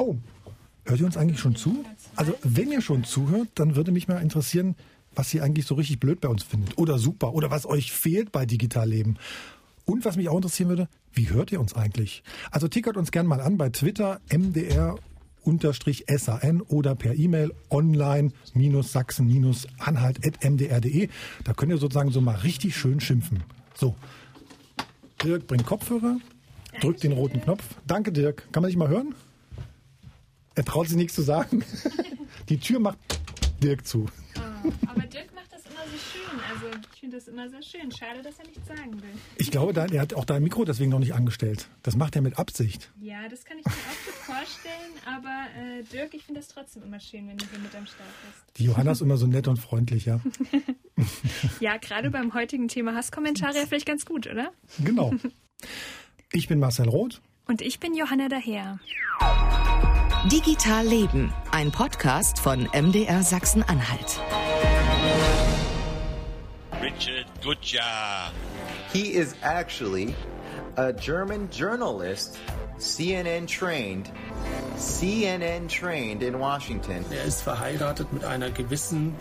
Oh, hört ihr uns eigentlich schon zu? Also, wenn ihr schon zuhört, dann würde mich mal interessieren, was ihr eigentlich so richtig blöd bei uns findet. Oder super. Oder was euch fehlt bei Digitalleben. Und was mich auch interessieren würde, wie hört ihr uns eigentlich? Also tickert uns gern mal an bei Twitter, MDR unterstrich SAN oder per E-Mail online-sachsen-anhalt.mdr.de. Da könnt ihr sozusagen so mal richtig schön schimpfen. So. Dirk bringt Kopfhörer, drückt den roten Knopf. Danke, Dirk. Kann man dich mal hören? Er traut sich nichts zu sagen. Die Tür macht Dirk zu. Oh, aber Dirk macht das immer so schön. Also ich finde das immer sehr schön. Schade, dass er nichts sagen will. Ich glaube, er hat auch dein Mikro deswegen noch nicht angestellt. Das macht er mit Absicht. Ja, das kann ich mir auch gut vorstellen. Aber äh, Dirk, ich finde das trotzdem immer schön, wenn du hier mit am Start bist. Die Johanna ist immer so nett und freundlich, ja. ja, gerade beim heutigen Thema Hasskommentare ja vielleicht ganz gut, oder? Genau. Ich bin Marcel Roth. Und ich bin Johanna Daher. Digital Leben, ein Podcast von MDR Sachsen-Anhalt. Richard Gutjahr. He is actually a German journalist, CNN trained, CNN trained in Washington. Er ist verheiratet mit einer gewissen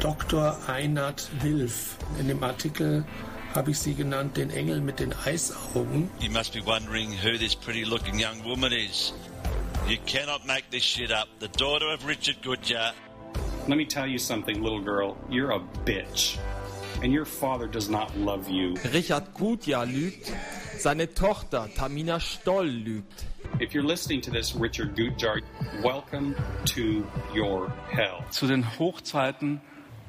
Dr. Einat Wilf. In dem Artikel habe ich sie genannt, den Engel mit den Eisaugen. You must be wondering who this pretty looking young woman is. You cannot make this shit up. The daughter of Richard Goodyear. Let me tell you something, little girl. You're a bitch. And your father does not love you. Richard Gutjahr lügt. Seine Tochter Tamina Stoll lügt. If you're listening to this, Richard Gutjahr, welcome to your hell. Zu den Hochzeiten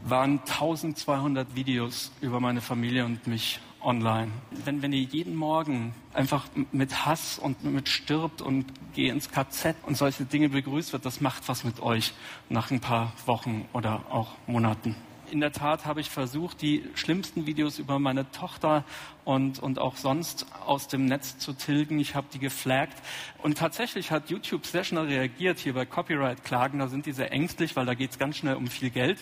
waren 1200 Videos über meine Familie und mich online. Wenn, wenn ihr jeden Morgen einfach mit Hass und mit stirbt und geh ins KZ und solche Dinge begrüßt wird, das macht was mit euch nach ein paar Wochen oder auch Monaten. In der Tat habe ich versucht, die schlimmsten Videos über meine Tochter und, und auch sonst aus dem Netz zu tilgen. Ich habe die geflaggt. Und tatsächlich hat YouTube sehr schnell reagiert hier bei Copyright-Klagen. Da sind die sehr ängstlich, weil da geht es ganz schnell um viel Geld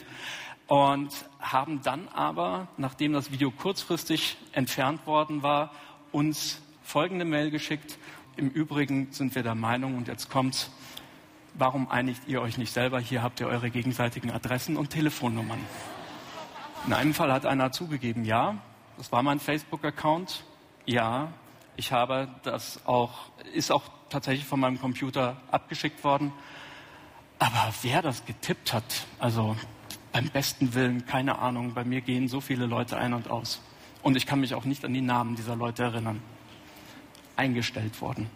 und haben dann aber, nachdem das Video kurzfristig entfernt worden war, uns folgende Mail geschickt. Im Übrigen sind wir der Meinung, und jetzt kommt's, warum einigt ihr euch nicht selber? Hier habt ihr eure gegenseitigen Adressen und Telefonnummern. In einem Fall hat einer zugegeben, ja, das war mein Facebook-Account. Ja, ich habe das auch, ist auch tatsächlich von meinem Computer abgeschickt worden. Aber wer das getippt hat, also beim besten Willen, keine Ahnung, bei mir gehen so viele Leute ein und aus. Und ich kann mich auch nicht an die Namen dieser Leute erinnern. Eingestellt worden.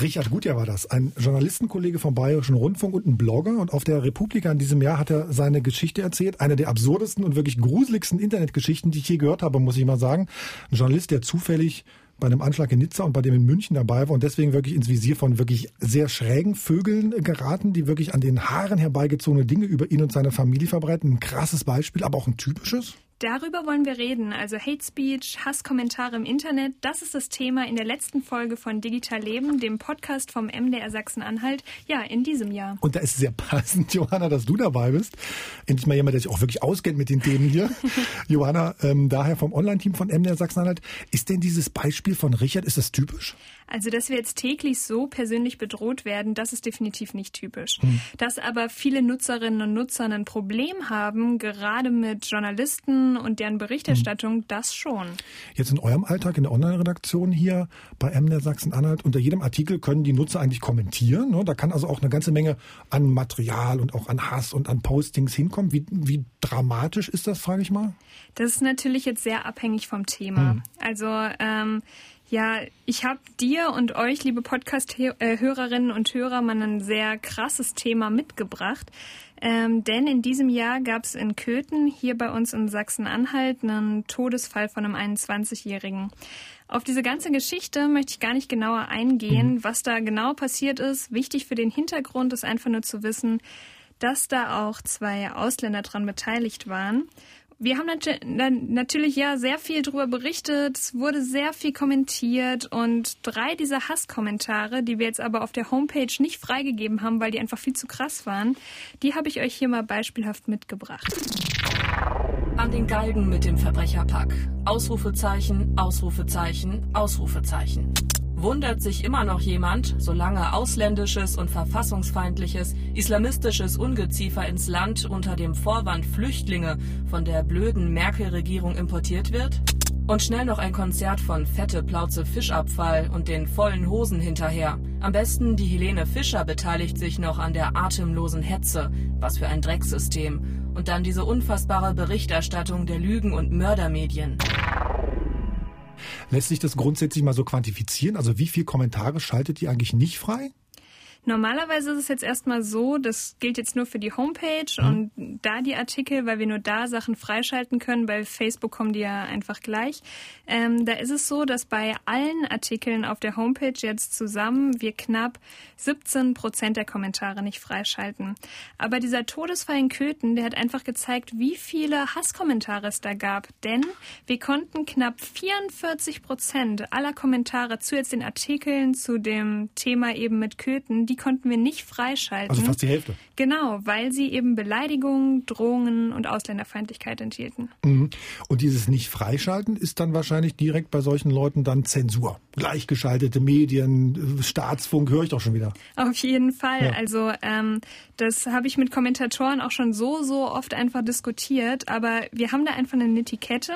Richard Gutjahr war das, ein Journalistenkollege vom Bayerischen Rundfunk und ein Blogger. Und auf der Republika in diesem Jahr hat er seine Geschichte erzählt. Eine der absurdesten und wirklich gruseligsten Internetgeschichten, die ich je gehört habe, muss ich mal sagen. Ein Journalist, der zufällig bei einem Anschlag in Nizza und bei dem in München dabei war und deswegen wirklich ins Visier von wirklich sehr schrägen Vögeln geraten, die wirklich an den Haaren herbeigezogene Dinge über ihn und seine Familie verbreiten. Ein krasses Beispiel, aber auch ein typisches. Darüber wollen wir reden, also Hate Speech, Hasskommentare im Internet. Das ist das Thema in der letzten Folge von Digital Leben, dem Podcast vom MDR Sachsen-Anhalt, ja, in diesem Jahr. Und da ist sehr passend, Johanna, dass du dabei bist. Endlich mal jemand, der sich auch wirklich auskennt mit den Themen hier. Johanna, ähm, daher vom Online-Team von MDR Sachsen-Anhalt. Ist denn dieses Beispiel von Richard, ist das typisch? Also, dass wir jetzt täglich so persönlich bedroht werden, das ist definitiv nicht typisch. Hm. Dass aber viele Nutzerinnen und Nutzer ein Problem haben, gerade mit Journalisten und deren Berichterstattung, hm. das schon. Jetzt in eurem Alltag, in der Online-Redaktion hier bei MDR Sachsen-Anhalt, unter jedem Artikel können die Nutzer eigentlich kommentieren. Ne? Da kann also auch eine ganze Menge an Material und auch an Hass und an Postings hinkommen. Wie, wie dramatisch ist das, frage ich mal? Das ist natürlich jetzt sehr abhängig vom Thema. Hm. Also ähm, ja, ich habe dir und euch, liebe Podcast-Hörerinnen und Hörer, mal ein sehr krasses Thema mitgebracht. Ähm, denn in diesem Jahr gab es in Köthen, hier bei uns in Sachsen-Anhalt, einen Todesfall von einem 21-Jährigen. Auf diese ganze Geschichte möchte ich gar nicht genauer eingehen, mhm. was da genau passiert ist. Wichtig für den Hintergrund ist einfach nur zu wissen, dass da auch zwei Ausländer dran beteiligt waren. Wir haben natürlich ja sehr viel darüber berichtet, es wurde sehr viel kommentiert und drei dieser Hasskommentare, die wir jetzt aber auf der Homepage nicht freigegeben haben, weil die einfach viel zu krass waren, die habe ich euch hier mal beispielhaft mitgebracht. An den Galgen mit dem Verbrecherpack. Ausrufezeichen, Ausrufezeichen, Ausrufezeichen. Wundert sich immer noch jemand, solange ausländisches und verfassungsfeindliches islamistisches Ungeziefer ins Land unter dem Vorwand Flüchtlinge von der blöden Merkel-Regierung importiert wird? Und schnell noch ein Konzert von Fette Plauze Fischabfall und den vollen Hosen hinterher. Am besten die Helene Fischer beteiligt sich noch an der atemlosen Hetze. Was für ein Drecksystem. Und dann diese unfassbare Berichterstattung der Lügen- und Mördermedien. Lässt sich das grundsätzlich mal so quantifizieren? Also wie viele Kommentare schaltet ihr eigentlich nicht frei? Normalerweise ist es jetzt erstmal so, das gilt jetzt nur für die Homepage mhm. und da die Artikel, weil wir nur da Sachen freischalten können, bei Facebook kommen die ja einfach gleich. Ähm, da ist es so, dass bei allen Artikeln auf der Homepage jetzt zusammen wir knapp 17 Prozent der Kommentare nicht freischalten. Aber dieser Todesfall in Köthen, der hat einfach gezeigt, wie viele Hasskommentare es da gab. Denn wir konnten knapp 44 Prozent aller Kommentare zu jetzt den Artikeln zu dem Thema eben mit Köthen, die konnten wir nicht freischalten. Also fast die Hälfte. Genau, weil sie eben Beleidigungen, Drohungen und Ausländerfeindlichkeit enthielten. Mhm. Und dieses nicht freischalten ist dann wahrscheinlich direkt bei solchen Leuten dann Zensur. Gleichgeschaltete Medien, Staatsfunk, höre ich doch schon wieder. Auf jeden Fall. Ja. Also ähm, das habe ich mit Kommentatoren auch schon so, so oft einfach diskutiert. Aber wir haben da einfach eine Etikette,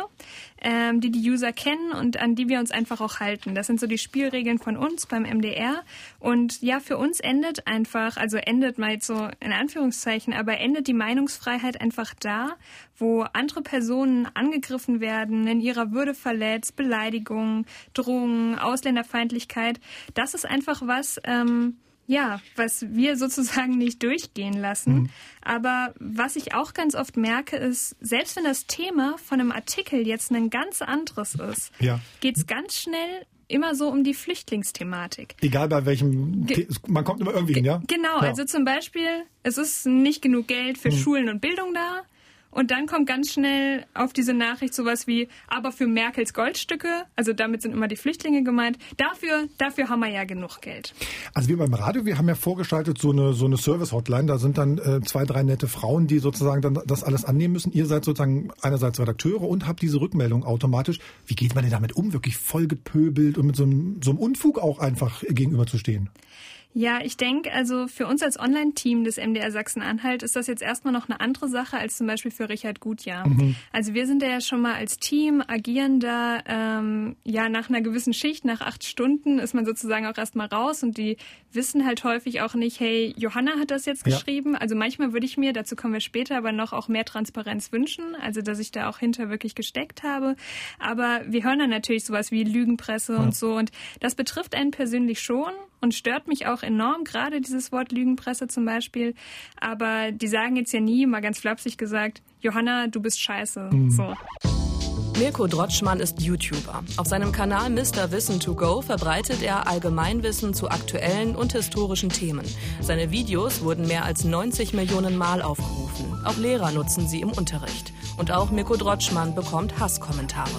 ähm, die die User kennen und an die wir uns einfach auch halten. Das sind so die Spielregeln von uns beim MDR. Und ja, für uns endet einfach, also endet mal jetzt so in Anführungszeichen, aber endet die Meinungsfreiheit einfach da, wo andere Personen angegriffen werden, in ihrer Würde verletzt, Beleidigungen, Drohungen, Ausländerfeindlichkeit. Das ist einfach was, ähm, ja, was wir sozusagen nicht durchgehen lassen. Mhm. Aber was ich auch ganz oft merke, ist, selbst wenn das Thema von einem Artikel jetzt ein ganz anderes ist, ja. geht es ganz schnell immer so um die Flüchtlingsthematik. Egal bei welchem, Ge man kommt immer irgendwie hin, ja? Genau, ja. also zum Beispiel, es ist nicht genug Geld für mhm. Schulen und Bildung da. Und dann kommt ganz schnell auf diese Nachricht sowas wie, aber für Merkels Goldstücke, also damit sind immer die Flüchtlinge gemeint, dafür, dafür haben wir ja genug Geld. Also wir beim Radio, wir haben ja vorgeschaltet so eine, so eine Service-Hotline, da sind dann äh, zwei, drei nette Frauen, die sozusagen dann das alles annehmen müssen. Ihr seid sozusagen einerseits Redakteure und habt diese Rückmeldung automatisch. Wie geht man denn damit um, wirklich vollgepöbelt und mit so einem, so einem Unfug auch einfach gegenüberzustehen? Ja, ich denke, also für uns als Online-Team des MDR Sachsen-Anhalt ist das jetzt erstmal noch eine andere Sache als zum Beispiel für Richard Gutjahr. Mhm. Also wir sind ja schon mal als Team agierender, ähm, ja, nach einer gewissen Schicht, nach acht Stunden ist man sozusagen auch erstmal raus und die wissen halt häufig auch nicht, hey, Johanna hat das jetzt geschrieben. Ja. Also manchmal würde ich mir, dazu kommen wir später, aber noch auch mehr Transparenz wünschen, also dass ich da auch hinter wirklich gesteckt habe. Aber wir hören dann natürlich sowas wie Lügenpresse ja. und so und das betrifft einen persönlich schon und stört mich auch enorm, gerade dieses Wort Lügenpresse zum Beispiel. Aber die sagen jetzt ja nie, mal ganz flapsig gesagt, Johanna, du bist scheiße. Mhm. So. Mirko Drotschmann ist YouTuber. Auf seinem Kanal Mr. Wissen to Go verbreitet er Allgemeinwissen zu aktuellen und historischen Themen. Seine Videos wurden mehr als 90 Millionen Mal aufgerufen. Auch Lehrer nutzen sie im Unterricht. Und auch Mirko Drotschmann bekommt Hasskommentare.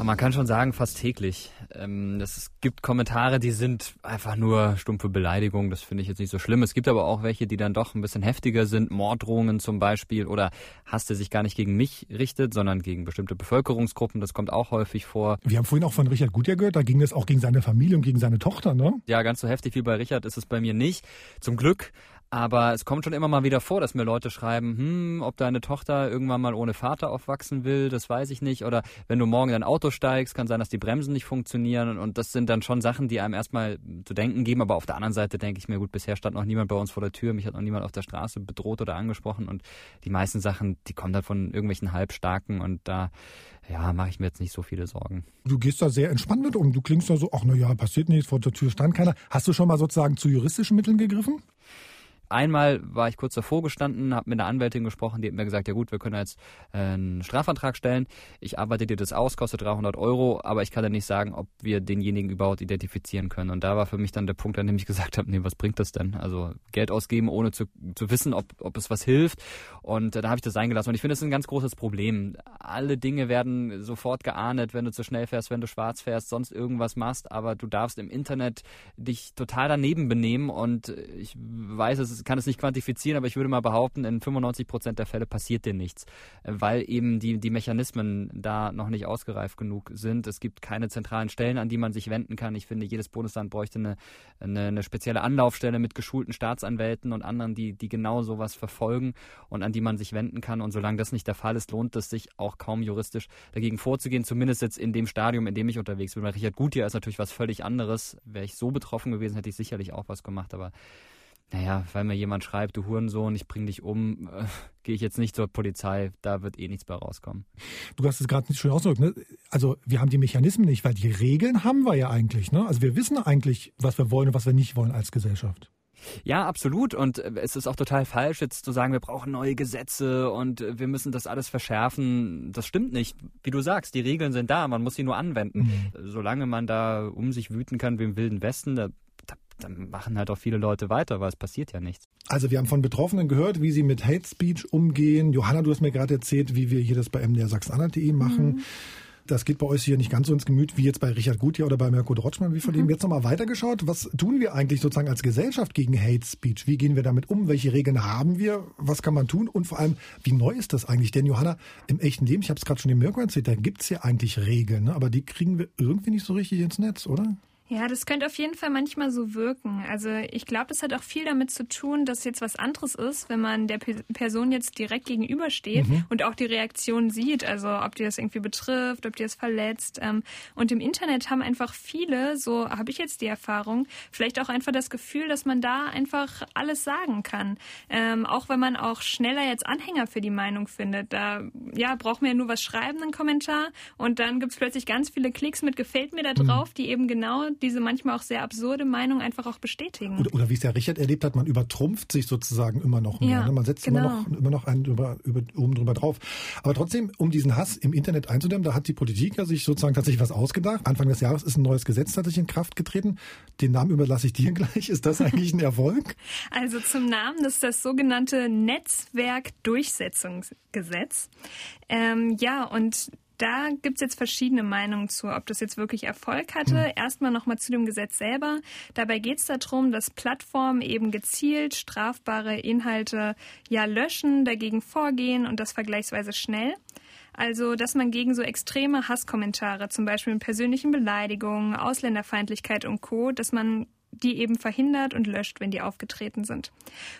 Man kann schon sagen, fast täglich. Ähm, es gibt Kommentare, die sind einfach nur stumpfe Beleidigungen. Das finde ich jetzt nicht so schlimm. Es gibt aber auch welche, die dann doch ein bisschen heftiger sind. Morddrohungen zum Beispiel oder Hass, der sich gar nicht gegen mich richtet, sondern gegen bestimmte Bevölkerungsgruppen. Das kommt auch häufig vor. Wir haben vorhin auch von Richard Gutjahr gehört. Da ging es auch gegen seine Familie und gegen seine Tochter, ne? Ja, ganz so heftig wie bei Richard ist es bei mir nicht. Zum Glück. Aber es kommt schon immer mal wieder vor, dass mir Leute schreiben, hm, ob deine Tochter irgendwann mal ohne Vater aufwachsen will, das weiß ich nicht. Oder wenn du morgen in dein Auto steigst, kann sein, dass die Bremsen nicht funktionieren. Und das sind dann schon Sachen, die einem erstmal zu denken geben. Aber auf der anderen Seite denke ich mir, gut, bisher stand noch niemand bei uns vor der Tür, mich hat noch niemand auf der Straße bedroht oder angesprochen. Und die meisten Sachen, die kommen dann von irgendwelchen Halbstarken und da ja, mache ich mir jetzt nicht so viele Sorgen. Du gehst da sehr entspannt mit um. Du klingst da so, ach na ja, passiert nichts, vor der Tür stand keiner. Hast du schon mal sozusagen zu juristischen Mitteln gegriffen? Einmal war ich kurz davor gestanden, habe mit einer Anwältin gesprochen, die hat mir gesagt, ja gut, wir können jetzt äh, einen Strafantrag stellen. Ich arbeite dir das aus, kostet 300 Euro, aber ich kann ja nicht sagen, ob wir denjenigen überhaupt identifizieren können. Und da war für mich dann der Punkt, an dem ich gesagt habe, nee, was bringt das denn? Also Geld ausgeben, ohne zu, zu wissen, ob, ob es was hilft. Und äh, da habe ich das eingelassen. Und ich finde, das ist ein ganz großes Problem. Alle Dinge werden sofort geahndet, wenn du zu schnell fährst, wenn du schwarz fährst, sonst irgendwas machst, aber du darfst im Internet dich total daneben benehmen. Und ich weiß, es ist es, kann es nicht quantifizieren, aber ich würde mal behaupten, in 95 Prozent der Fälle passiert dir nichts, weil eben die, die Mechanismen da noch nicht ausgereift genug sind. Es gibt keine zentralen Stellen, an die man sich wenden kann. Ich finde, jedes Bundesland bräuchte eine, eine, eine spezielle Anlaufstelle mit geschulten Staatsanwälten und anderen, die, die genau sowas verfolgen und an die man sich wenden kann. Und solange das nicht der Fall ist, lohnt es sich auch kaum juristisch dagegen vorzugehen, zumindest jetzt in dem Stadium, in dem ich unterwegs bin. Bei Richard Gutier ist natürlich was völlig anderes. Wäre ich so betroffen gewesen, hätte ich sicherlich auch was gemacht, aber naja, weil mir jemand schreibt, du Hurensohn, ich bring dich um, äh, gehe ich jetzt nicht zur Polizei, da wird eh nichts bei rauskommen. Du hast es gerade nicht schön ausgedrückt, ne? Also wir haben die Mechanismen nicht, weil die Regeln haben wir ja eigentlich, ne? Also wir wissen eigentlich, was wir wollen und was wir nicht wollen als Gesellschaft. Ja, absolut. Und äh, es ist auch total falsch, jetzt zu sagen, wir brauchen neue Gesetze und äh, wir müssen das alles verschärfen. Das stimmt nicht. Wie du sagst, die Regeln sind da, man muss sie nur anwenden. Mhm. Solange man da um sich wüten kann wie im Wilden Westen, da dann machen halt auch viele Leute weiter, weil es passiert ja nichts. Also wir haben von Betroffenen gehört, wie sie mit Hate Speech umgehen. Johanna, du hast mir gerade erzählt, wie wir hier das bei MDR Sachsen-Anhalt.de machen. Mhm. Das geht bei euch hier nicht ganz so ins Gemüt wie jetzt bei Richard Gutier oder bei Mirko Drotschmann. Wie von dem mhm. jetzt nochmal weitergeschaut. Was tun wir eigentlich sozusagen als Gesellschaft gegen Hate Speech? Wie gehen wir damit um? Welche Regeln haben wir? Was kann man tun? Und vor allem, wie neu ist das eigentlich? Denn Johanna, im echten Leben, ich habe es gerade schon dem Mirko erzählt, da gibt es ja eigentlich Regeln, ne? aber die kriegen wir irgendwie nicht so richtig ins Netz, oder? Ja, das könnte auf jeden Fall manchmal so wirken. Also ich glaube, das hat auch viel damit zu tun, dass jetzt was anderes ist, wenn man der Person jetzt direkt gegenübersteht mhm. und auch die Reaktion sieht, also ob die das irgendwie betrifft, ob die das verletzt. Ähm, und im Internet haben einfach viele, so habe ich jetzt die Erfahrung, vielleicht auch einfach das Gefühl, dass man da einfach alles sagen kann. Ähm, auch wenn man auch schneller jetzt Anhänger für die Meinung findet. Da ja, braucht man ja nur was schreiben, einen Kommentar und dann gibt es plötzlich ganz viele Klicks mit Gefällt mir da mhm. drauf, mhm. die eben genau diese manchmal auch sehr absurde Meinung einfach auch bestätigen. Oder, oder wie es der Richard erlebt hat, man übertrumpft sich sozusagen immer noch mehr. Ja, ne? Man setzt genau. immer noch, immer noch einen über, über, oben drüber drauf. Aber trotzdem, um diesen Hass im Internet einzudämmen, da hat die Politik ja sich sozusagen tatsächlich was ausgedacht. Anfang des Jahres ist ein neues Gesetz tatsächlich in Kraft getreten. Den Namen überlasse ich dir gleich. Ist das eigentlich ein Erfolg? Also zum Namen, das ist das sogenannte Netzwerkdurchsetzungsgesetz. Ähm, ja, und da gibt es jetzt verschiedene Meinungen zu, ob das jetzt wirklich Erfolg hatte. Mhm. Erstmal nochmal zu dem Gesetz selber. Dabei geht es darum, dass Plattformen eben gezielt strafbare Inhalte ja löschen, dagegen vorgehen und das vergleichsweise schnell. Also, dass man gegen so extreme Hasskommentare, zum Beispiel mit persönlichen Beleidigungen, Ausländerfeindlichkeit und Co., dass man die eben verhindert und löscht, wenn die aufgetreten sind.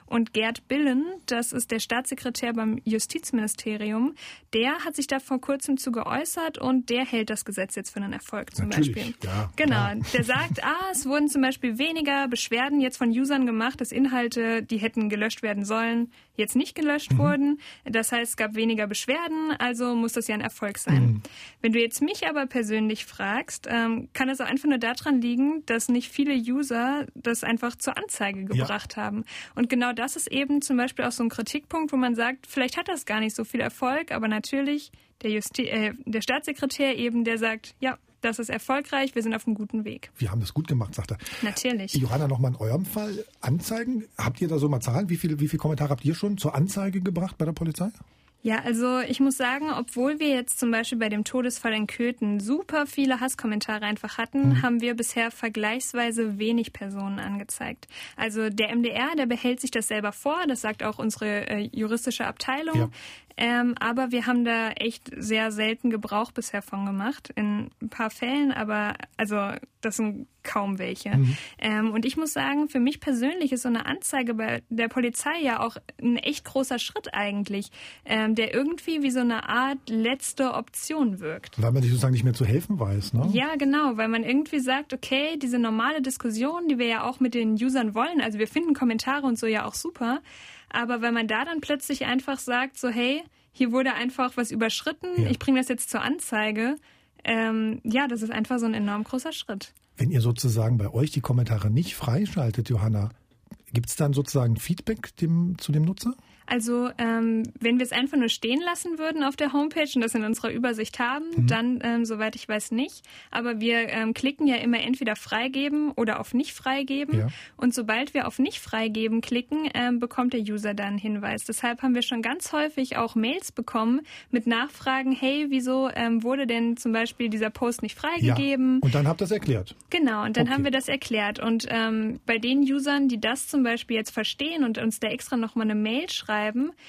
Und Gerd Billen, das ist der Staatssekretär beim Justizministerium, der hat sich da vor kurzem zu geäußert und der hält das Gesetz jetzt für einen Erfolg zum Natürlich, Beispiel. Ja, genau. Klar. Der sagt, ah, es wurden zum Beispiel weniger Beschwerden jetzt von Usern gemacht, dass Inhalte, die hätten gelöscht werden sollen, jetzt nicht gelöscht mhm. wurden. Das heißt, es gab weniger Beschwerden, also muss das ja ein Erfolg sein. Mhm. Wenn du jetzt mich aber persönlich fragst, ähm, kann es auch einfach nur daran liegen, dass nicht viele User das einfach zur Anzeige gebracht ja. haben. Und genau das ist eben zum Beispiel auch so ein Kritikpunkt, wo man sagt, vielleicht hat das gar nicht so viel Erfolg, aber natürlich der, Justi äh, der Staatssekretär eben, der sagt, ja, das ist erfolgreich, wir sind auf einem guten Weg. Wir haben das gut gemacht, sagt er. Natürlich. Johanna, nochmal in eurem Fall Anzeigen. Habt ihr da so mal Zahlen? Wie viele wie viel Kommentare habt ihr schon zur Anzeige gebracht bei der Polizei? Ja, also ich muss sagen, obwohl wir jetzt zum Beispiel bei dem Todesfall in Köthen super viele Hasskommentare einfach hatten, mhm. haben wir bisher vergleichsweise wenig Personen angezeigt. Also der MDR, der behält sich das selber vor, das sagt auch unsere äh, juristische Abteilung. Ja. Ähm, aber wir haben da echt sehr selten Gebrauch bisher von gemacht. In ein paar Fällen, aber also das sind kaum welche. Mhm. Ähm, und ich muss sagen, für mich persönlich ist so eine Anzeige bei der Polizei ja auch ein echt großer Schritt eigentlich, ähm, der irgendwie wie so eine Art letzte Option wirkt. Weil man sich sozusagen nicht mehr zu helfen weiß, ne? Ja, genau, weil man irgendwie sagt, okay, diese normale Diskussion, die wir ja auch mit den Usern wollen, also wir finden Kommentare und so ja auch super, aber wenn man da dann plötzlich einfach sagt, so hey, hier wurde einfach was überschritten, ja. ich bringe das jetzt zur Anzeige, ähm, ja, das ist einfach so ein enorm großer Schritt. Wenn ihr sozusagen bei euch die Kommentare nicht freischaltet, Johanna, gibt es dann sozusagen Feedback dem, zu dem Nutzer? Also ähm, wenn wir es einfach nur stehen lassen würden auf der Homepage und das in unserer Übersicht haben, mhm. dann, ähm, soweit ich weiß, nicht. Aber wir ähm, klicken ja immer entweder freigeben oder auf nicht freigeben. Ja. Und sobald wir auf nicht freigeben klicken, ähm, bekommt der User dann einen Hinweis. Deshalb haben wir schon ganz häufig auch Mails bekommen mit Nachfragen, hey, wieso ähm, wurde denn zum Beispiel dieser Post nicht freigegeben? Ja. Und dann habt ihr das erklärt. Genau, und dann okay. haben wir das erklärt. Und ähm, bei den Usern, die das zum Beispiel jetzt verstehen und uns da extra nochmal eine Mail schreiben,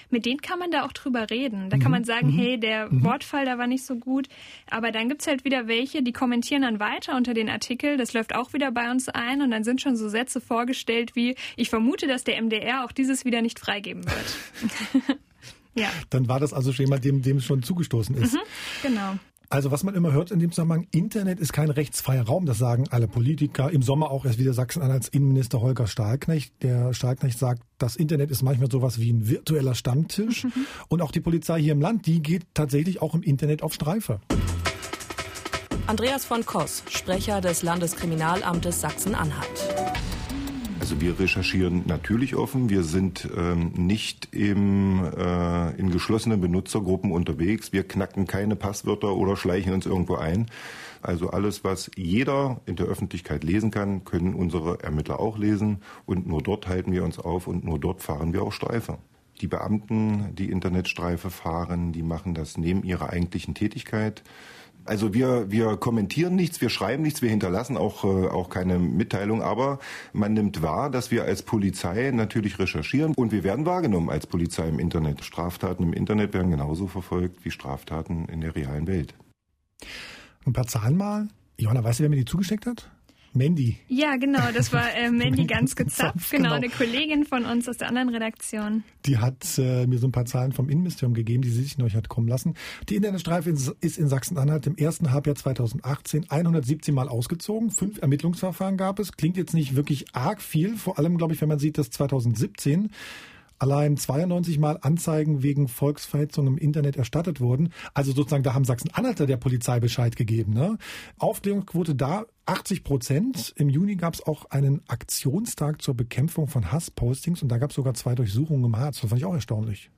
mit denen kann man da auch drüber reden. Da mhm. kann man sagen, mhm. hey, der mhm. Wortfall da war nicht so gut. Aber dann gibt's halt wieder welche, die kommentieren dann weiter unter den Artikel. Das läuft auch wieder bei uns ein und dann sind schon so Sätze vorgestellt wie, ich vermute, dass der MDR auch dieses wieder nicht freigeben wird. ja. Dann war das also schon jemand, dem, dem schon zugestoßen ist. Mhm, genau. Also was man immer hört in dem Zusammenhang, Internet ist kein rechtsfreier Raum, das sagen alle Politiker. Im Sommer auch erst wieder Sachsen-Anhalts Innenminister Holger Stahlknecht. Der Stahlknecht sagt, das Internet ist manchmal sowas wie ein virtueller Stammtisch. Mhm. Und auch die Polizei hier im Land, die geht tatsächlich auch im Internet auf Streife. Andreas von Koss, Sprecher des Landeskriminalamtes Sachsen-Anhalt. Also wir recherchieren natürlich offen. Wir sind ähm, nicht im, äh, in geschlossenen Benutzergruppen unterwegs. Wir knacken keine Passwörter oder schleichen uns irgendwo ein. Also alles, was jeder in der Öffentlichkeit lesen kann, können unsere Ermittler auch lesen. Und nur dort halten wir uns auf und nur dort fahren wir auch Streife. Die Beamten, die Internetstreife fahren, die machen das neben ihrer eigentlichen Tätigkeit. Also wir, wir kommentieren nichts, wir schreiben nichts, wir hinterlassen auch, äh, auch keine Mitteilung, aber man nimmt wahr, dass wir als Polizei natürlich recherchieren und wir werden wahrgenommen als Polizei im Internet. Straftaten im Internet werden genauso verfolgt wie Straftaten in der realen Welt. Ein paar Zahlen mal. Johanna, weißt du, wer mir die zugesteckt hat? Mandy. Ja, genau, das war äh, Mandy ganz gezapft, genau, genau, eine Kollegin von uns aus der anderen Redaktion. Die hat äh, mir so ein paar Zahlen vom Innenministerium gegeben, die sie sich noch hat kommen lassen. Die Internetstreife ist in Sachsen-Anhalt im ersten Halbjahr 2018 117 Mal ausgezogen. Fünf Ermittlungsverfahren gab es. Klingt jetzt nicht wirklich arg viel, vor allem, glaube ich, wenn man sieht, dass 2017 allein 92 Mal Anzeigen wegen Volksverhetzung im Internet erstattet wurden. Also sozusagen, da haben Sachsen-Anhalter der Polizei Bescheid gegeben. Ne? Aufklärungsquote da 80 Prozent. Im Juni gab es auch einen Aktionstag zur Bekämpfung von Hasspostings und da gab es sogar zwei Durchsuchungen im Harz. Das fand ich auch erstaunlich.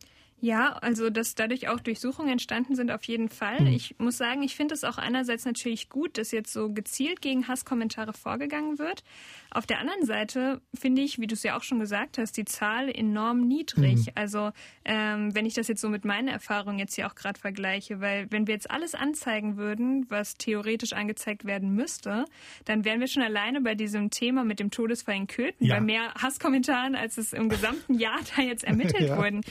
Ja, also dass dadurch auch Durchsuchungen entstanden sind, auf jeden Fall. Mhm. Ich muss sagen, ich finde es auch einerseits natürlich gut, dass jetzt so gezielt gegen Hasskommentare vorgegangen wird. Auf der anderen Seite finde ich, wie du es ja auch schon gesagt hast, die Zahl enorm niedrig. Mhm. Also ähm, wenn ich das jetzt so mit meinen Erfahrungen jetzt hier auch gerade vergleiche, weil wenn wir jetzt alles anzeigen würden, was theoretisch angezeigt werden müsste, dann wären wir schon alleine bei diesem Thema mit dem Todesfall in Köthen ja. bei mehr Hasskommentaren, als es im gesamten Jahr da jetzt ermittelt ja. wurden.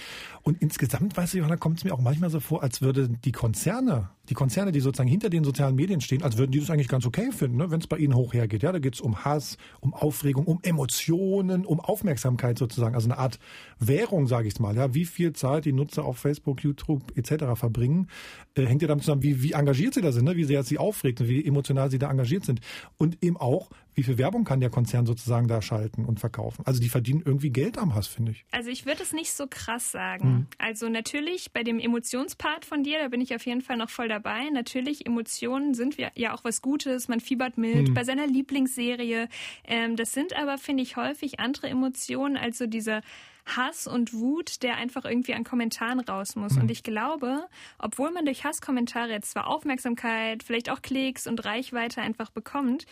Und insgesamt, weißt du, Johanna, kommt es mir auch manchmal so vor, als würden die Konzerne, die Konzerne, die sozusagen hinter den sozialen Medien stehen, als würden die das eigentlich ganz okay finden, ne? wenn es bei ihnen hoch hergeht. Ja, da geht es um Hass, um Aufregung, um Emotionen, um Aufmerksamkeit sozusagen. Also eine Art Währung, sage ich mal. Ja, wie viel Zeit die Nutzer auf Facebook, YouTube etc. verbringen, äh, hängt ja damit zusammen, wie, wie engagiert sie da sind, ne? wie sehr sie aufregt und wie emotional sie da engagiert sind. Und eben auch, wie viel Werbung kann der Konzern sozusagen da schalten und verkaufen? Also die verdienen irgendwie Geld am Hass, finde ich. Also ich würde es nicht so krass sagen. Hm. Also natürlich bei dem Emotionspart von dir, da bin ich auf jeden Fall noch voll dabei. Natürlich, Emotionen sind ja auch was Gutes. Man fiebert mit hm. bei seiner Lieblingsserie. Ähm, das sind aber, finde ich, häufig andere Emotionen als so diese Hass und Wut, der einfach irgendwie an Kommentaren raus muss. Mhm. Und ich glaube, obwohl man durch Hasskommentare jetzt zwar Aufmerksamkeit, vielleicht auch Klicks und Reichweite einfach bekommt,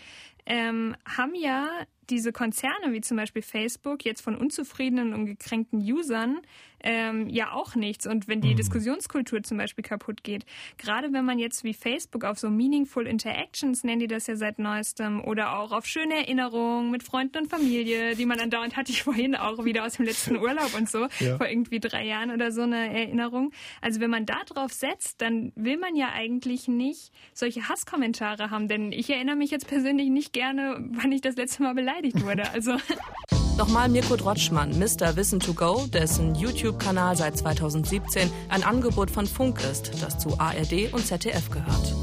ähm, haben ja diese Konzerne wie zum Beispiel Facebook jetzt von unzufriedenen und gekränkten Usern ähm, ja auch nichts. Und wenn die mhm. Diskussionskultur zum Beispiel kaputt geht, gerade wenn man jetzt wie Facebook auf so Meaningful Interactions, nennen die das ja seit neuestem, oder auch auf schöne Erinnerungen mit Freunden und Familie, die man andauernd hatte ich vorhin auch wieder aus dem letzten Urlaub und so, ja. vor irgendwie drei Jahren oder so eine Erinnerung. Also wenn man da drauf setzt, dann will man ja eigentlich nicht solche Hasskommentare haben, denn ich erinnere mich jetzt persönlich nicht gerne, wann ich das letzte Mal beleidigt wurde. Also Nochmal Mirko Drotschmann, Mr. Wissen to Go, dessen YouTube-Kanal seit 2017 ein Angebot von Funk ist, das zu ARD und ZDF gehört.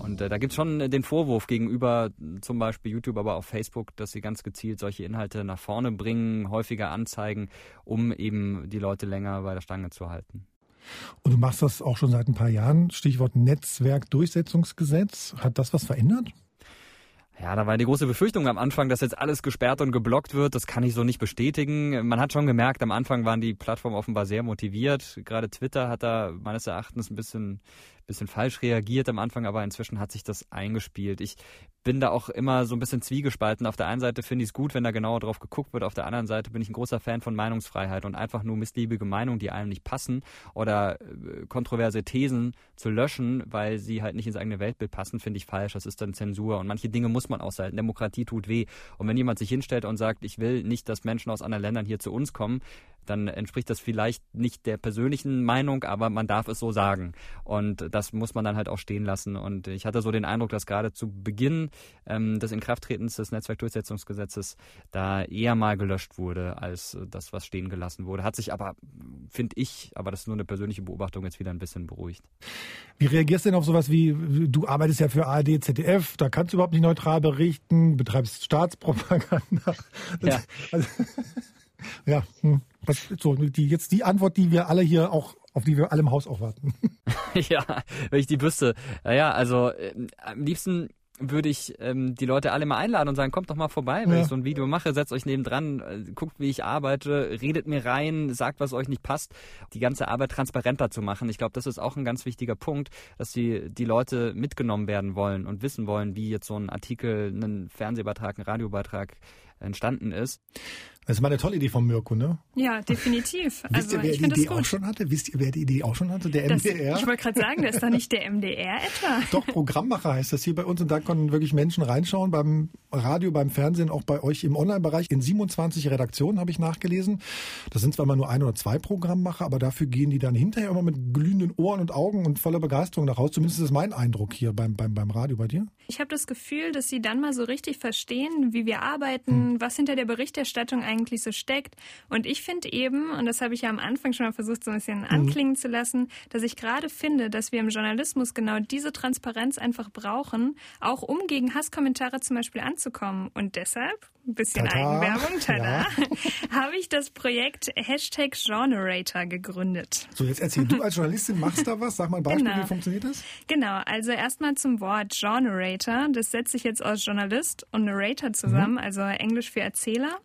Und äh, da gibt es schon den Vorwurf gegenüber zum Beispiel YouTube, aber auch Facebook, dass sie ganz gezielt solche Inhalte nach vorne bringen, häufiger anzeigen, um eben die Leute länger bei der Stange zu halten. Und du machst das auch schon seit ein paar Jahren. Stichwort Netzwerkdurchsetzungsgesetz. Hat das was verändert? Ja, da war die große Befürchtung am Anfang, dass jetzt alles gesperrt und geblockt wird. Das kann ich so nicht bestätigen. Man hat schon gemerkt, am Anfang waren die Plattformen offenbar sehr motiviert. Gerade Twitter hat da meines Erachtens ein bisschen bisschen falsch reagiert am Anfang, aber inzwischen hat sich das eingespielt. Ich bin da auch immer so ein bisschen zwiegespalten. Auf der einen Seite finde ich es gut, wenn da genauer drauf geguckt wird. Auf der anderen Seite bin ich ein großer Fan von Meinungsfreiheit und einfach nur missliebige Meinungen, die einem nicht passen oder äh, kontroverse Thesen zu löschen, weil sie halt nicht ins eigene Weltbild passen, finde ich falsch. Das ist dann Zensur und manche Dinge muss man aushalten. Demokratie tut weh. Und wenn jemand sich hinstellt und sagt, ich will nicht, dass Menschen aus anderen Ländern hier zu uns kommen, dann entspricht das vielleicht nicht der persönlichen Meinung, aber man darf es so sagen. Und das muss man dann halt auch stehen lassen. Und ich hatte so den Eindruck, dass gerade zu Beginn ähm, des Inkrafttretens des Netzwerkdurchsetzungsgesetzes da eher mal gelöscht wurde, als das, was stehen gelassen wurde. Hat sich aber, finde ich, aber das ist nur eine persönliche Beobachtung, jetzt wieder ein bisschen beruhigt. Wie reagierst du denn auf sowas wie, du arbeitest ja für ARD, ZDF, da kannst du überhaupt nicht neutral berichten, betreibst Staatspropaganda. Ja. Also, ja, hm. Was, so, die, jetzt die Antwort, die wir alle hier auch, auf die wir alle im Haus auch warten. ja, wenn ich die wüsste. Naja, also äh, am liebsten würde ich ähm, die Leute alle mal einladen und sagen, kommt doch mal vorbei, wenn ja. ich so ein Video mache, setzt euch nebendran, äh, guckt, wie ich arbeite, redet mir rein, sagt, was euch nicht passt, die ganze Arbeit transparenter zu machen. Ich glaube, das ist auch ein ganz wichtiger Punkt, dass die, die Leute mitgenommen werden wollen und wissen wollen, wie jetzt so ein Artikel, ein Fernsehbeitrag, ein Radiobeitrag entstanden ist. Das ist mal eine tolle Idee von Mirko, ne? Ja, definitiv. Wisst also, ihr, wer ich die Idee auch schon hatte? Wisst ihr, wer die Idee auch schon hatte? Der das, MDR? Ich wollte gerade sagen, das ist doch nicht der MDR etwa. Doch, Programmmacher heißt das hier bei uns und da können wirklich Menschen reinschauen, beim Radio, beim Fernsehen, auch bei euch im Online-Bereich. In 27 Redaktionen habe ich nachgelesen. Das sind zwar mal nur ein oder zwei Programmmacher, aber dafür gehen die dann hinterher immer mit glühenden Ohren und Augen und voller Begeisterung nach Hause. Zumindest ist das mein Eindruck hier beim, beim, beim Radio bei dir. Ich habe das Gefühl, dass sie dann mal so richtig verstehen, wie wir arbeiten, hm. was hinter der Berichterstattung eigentlich so steckt. Und ich finde eben, und das habe ich ja am Anfang schon mal versucht, so ein bisschen mhm. anklingen zu lassen, dass ich gerade finde, dass wir im Journalismus genau diese Transparenz einfach brauchen, auch um gegen Hasskommentare zum Beispiel anzukommen. Und deshalb ein bisschen tada. Eigenwerbung, tada, ja. habe ich das Projekt Hashtag Generator gegründet. So, jetzt erzähl, du als Journalistin machst da was? Sag mal ein Beispiel, genau. wie funktioniert das? Genau, also erstmal zum Wort Generator. Das setzt sich jetzt aus Journalist und Narrator zusammen, mhm. also Englisch für Erzähler.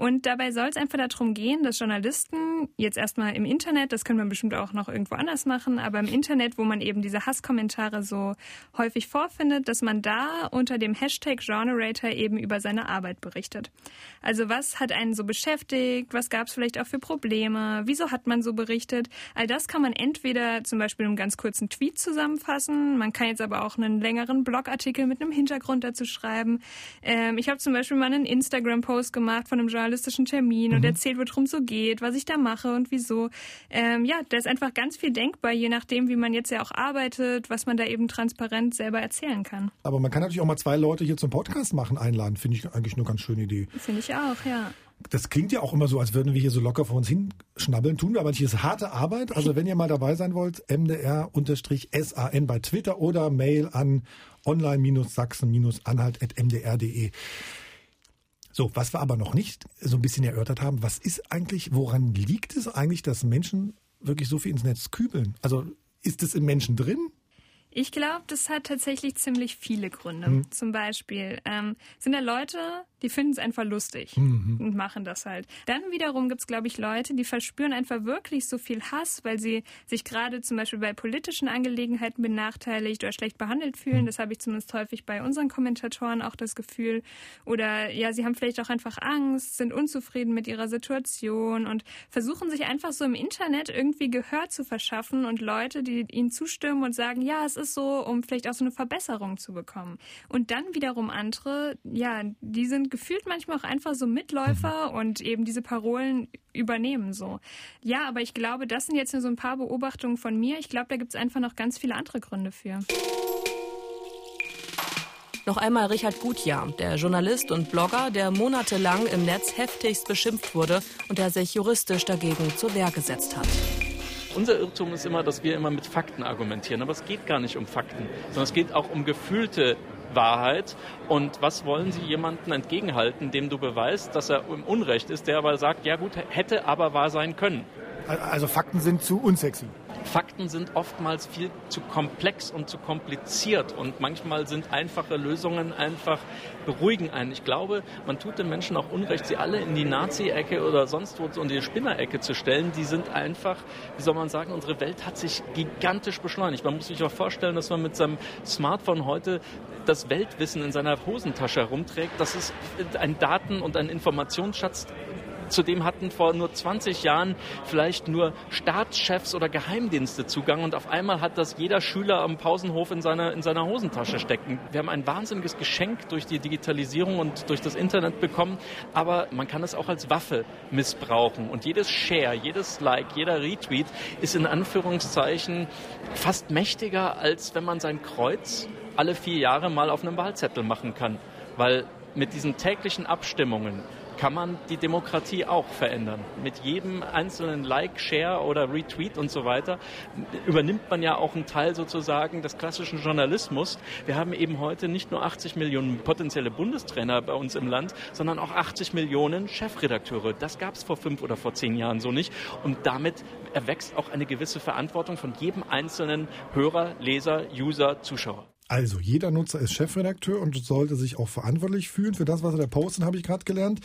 Und dabei soll es einfach darum gehen, dass Journalisten jetzt erstmal im Internet, das können wir bestimmt auch noch irgendwo anders machen, aber im Internet, wo man eben diese Hasskommentare so häufig vorfindet, dass man da unter dem Hashtag Generator eben über seine Arbeit berichtet. Also was hat einen so beschäftigt? Was gab es vielleicht auch für Probleme? Wieso hat man so berichtet? All das kann man entweder zum Beispiel in einem ganz kurzen Tweet zusammenfassen. Man kann jetzt aber auch einen längeren Blogartikel mit einem Hintergrund dazu schreiben. Ähm, ich habe zum Beispiel mal einen Instagram-Post gemacht von einem journalistischen Termin mhm. und erzählt, worum es so geht, was ich da mache und wieso. Ähm, ja, da ist einfach ganz viel denkbar, je nachdem, wie man jetzt ja auch arbeitet, was man da eben transparent selber erzählen kann. Aber man kann natürlich auch mal zwei Leute hier zum Podcast machen einladen, finde ich eigentlich nur ganz schön schöne Idee. Finde ich auch, ja. Das klingt ja auch immer so, als würden wir hier so locker vor uns hinschnabbeln. Tun wir aber nicht. Hier ist harte Arbeit. Also wenn ihr mal dabei sein wollt, mdr-san bei Twitter oder Mail an online-sachsen-anhalt.mdr.de. So, was wir aber noch nicht so ein bisschen erörtert haben, was ist eigentlich, woran liegt es eigentlich, dass Menschen wirklich so viel ins Netz kübeln? Also ist es im Menschen drin? Ich glaube, das hat tatsächlich ziemlich viele Gründe. Mhm. Zum Beispiel ähm, sind da Leute, die finden es einfach lustig mhm. und machen das halt. Dann wiederum gibt es, glaube ich, Leute, die verspüren einfach wirklich so viel Hass, weil sie sich gerade zum Beispiel bei politischen Angelegenheiten benachteiligt oder schlecht behandelt fühlen. Mhm. Das habe ich zumindest häufig bei unseren Kommentatoren auch das Gefühl. Oder ja, sie haben vielleicht auch einfach Angst, sind unzufrieden mit ihrer Situation und versuchen sich einfach so im Internet irgendwie Gehör zu verschaffen und Leute, die ihnen zustimmen und sagen, ja, es ist so, um vielleicht auch so eine Verbesserung zu bekommen. Und dann wiederum andere, ja, die sind gefühlt manchmal auch einfach so Mitläufer mhm. und eben diese Parolen übernehmen so. Ja, aber ich glaube, das sind jetzt nur so ein paar Beobachtungen von mir. Ich glaube, da gibt es einfach noch ganz viele andere Gründe für. Noch einmal Richard Gutjahr, der Journalist und Blogger, der monatelang im Netz heftigst beschimpft wurde und der sich juristisch dagegen zur Wehr gesetzt hat. Unser Irrtum ist immer, dass wir immer mit Fakten argumentieren. Aber es geht gar nicht um Fakten, sondern es geht auch um gefühlte Wahrheit. Und was wollen Sie jemandem entgegenhalten, dem du beweist, dass er im Unrecht ist, der aber sagt, ja gut, hätte aber wahr sein können. Also Fakten sind zu unsexy. Fakten sind oftmals viel zu komplex und zu kompliziert und manchmal sind einfache Lösungen einfach beruhigen einen. Ich glaube, man tut den Menschen auch Unrecht, sie alle in die Nazi-Ecke oder sonst wo in die Spinnerecke zu stellen. Die sind einfach, wie soll man sagen, unsere Welt hat sich gigantisch beschleunigt. Man muss sich auch vorstellen, dass man mit seinem Smartphone heute das Weltwissen in seiner Hosentasche herumträgt. Das ist ein Daten- und ein Informationsschatz, Zudem hatten vor nur 20 Jahren vielleicht nur Staatschefs oder Geheimdienste Zugang und auf einmal hat das jeder Schüler am Pausenhof in seiner, in seiner Hosentasche stecken. Wir haben ein wahnsinniges Geschenk durch die Digitalisierung und durch das Internet bekommen, aber man kann es auch als Waffe missbrauchen. Und jedes Share, jedes Like, jeder Retweet ist in Anführungszeichen fast mächtiger, als wenn man sein Kreuz alle vier Jahre mal auf einem Wahlzettel machen kann. Weil mit diesen täglichen Abstimmungen kann man die Demokratie auch verändern. Mit jedem einzelnen Like, Share oder Retweet und so weiter übernimmt man ja auch einen Teil sozusagen des klassischen Journalismus. Wir haben eben heute nicht nur 80 Millionen potenzielle Bundestrainer bei uns im Land, sondern auch 80 Millionen Chefredakteure. Das gab es vor fünf oder vor zehn Jahren so nicht. Und damit erwächst auch eine gewisse Verantwortung von jedem einzelnen Hörer, Leser, User, Zuschauer. Also jeder Nutzer ist Chefredakteur und sollte sich auch verantwortlich fühlen für das, was er da postet, habe ich gerade gelernt.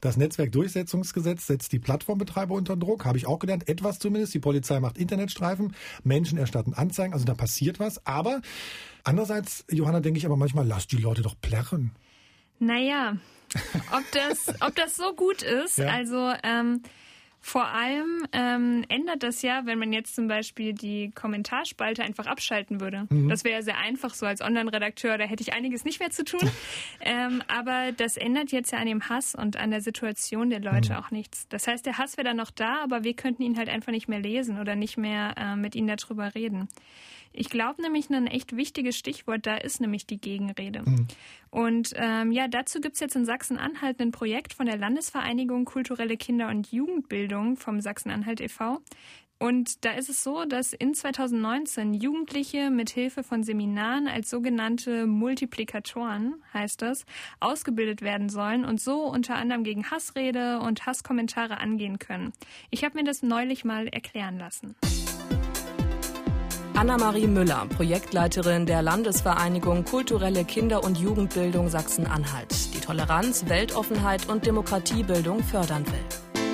Das Netzwerkdurchsetzungsgesetz setzt die Plattformbetreiber unter Druck, habe ich auch gelernt. Etwas zumindest. Die Polizei macht Internetstreifen, Menschen erstatten Anzeigen, also da passiert was. Aber andererseits, Johanna, denke ich aber manchmal, lass die Leute doch plärren. Naja, ob das, ob das so gut ist, ja. also ähm, vor allem ähm, ändert das ja, wenn man jetzt zum Beispiel die Kommentarspalte einfach abschalten würde. Mhm. Das wäre ja sehr einfach so als Online-Redakteur, da hätte ich einiges nicht mehr zu tun. ähm, aber das ändert jetzt ja an dem Hass und an der Situation der Leute mhm. auch nichts. Das heißt, der Hass wäre dann noch da, aber wir könnten ihn halt einfach nicht mehr lesen oder nicht mehr äh, mit ihnen darüber reden. Ich glaube nämlich, ein echt wichtiges Stichwort da ist nämlich die Gegenrede. Mhm. Und ähm, ja, dazu gibt es jetzt in Sachsen-Anhalt ein Projekt von der Landesvereinigung Kulturelle Kinder- und Jugendbildung vom Sachsen-Anhalt e.V. Und da ist es so, dass in 2019 Jugendliche mit Hilfe von Seminaren als sogenannte Multiplikatoren, heißt das, ausgebildet werden sollen und so unter anderem gegen Hassrede und Hasskommentare angehen können. Ich habe mir das neulich mal erklären lassen. Anna-Marie Müller, Projektleiterin der Landesvereinigung Kulturelle Kinder- und Jugendbildung Sachsen-Anhalt, die Toleranz, Weltoffenheit und Demokratiebildung fördern will.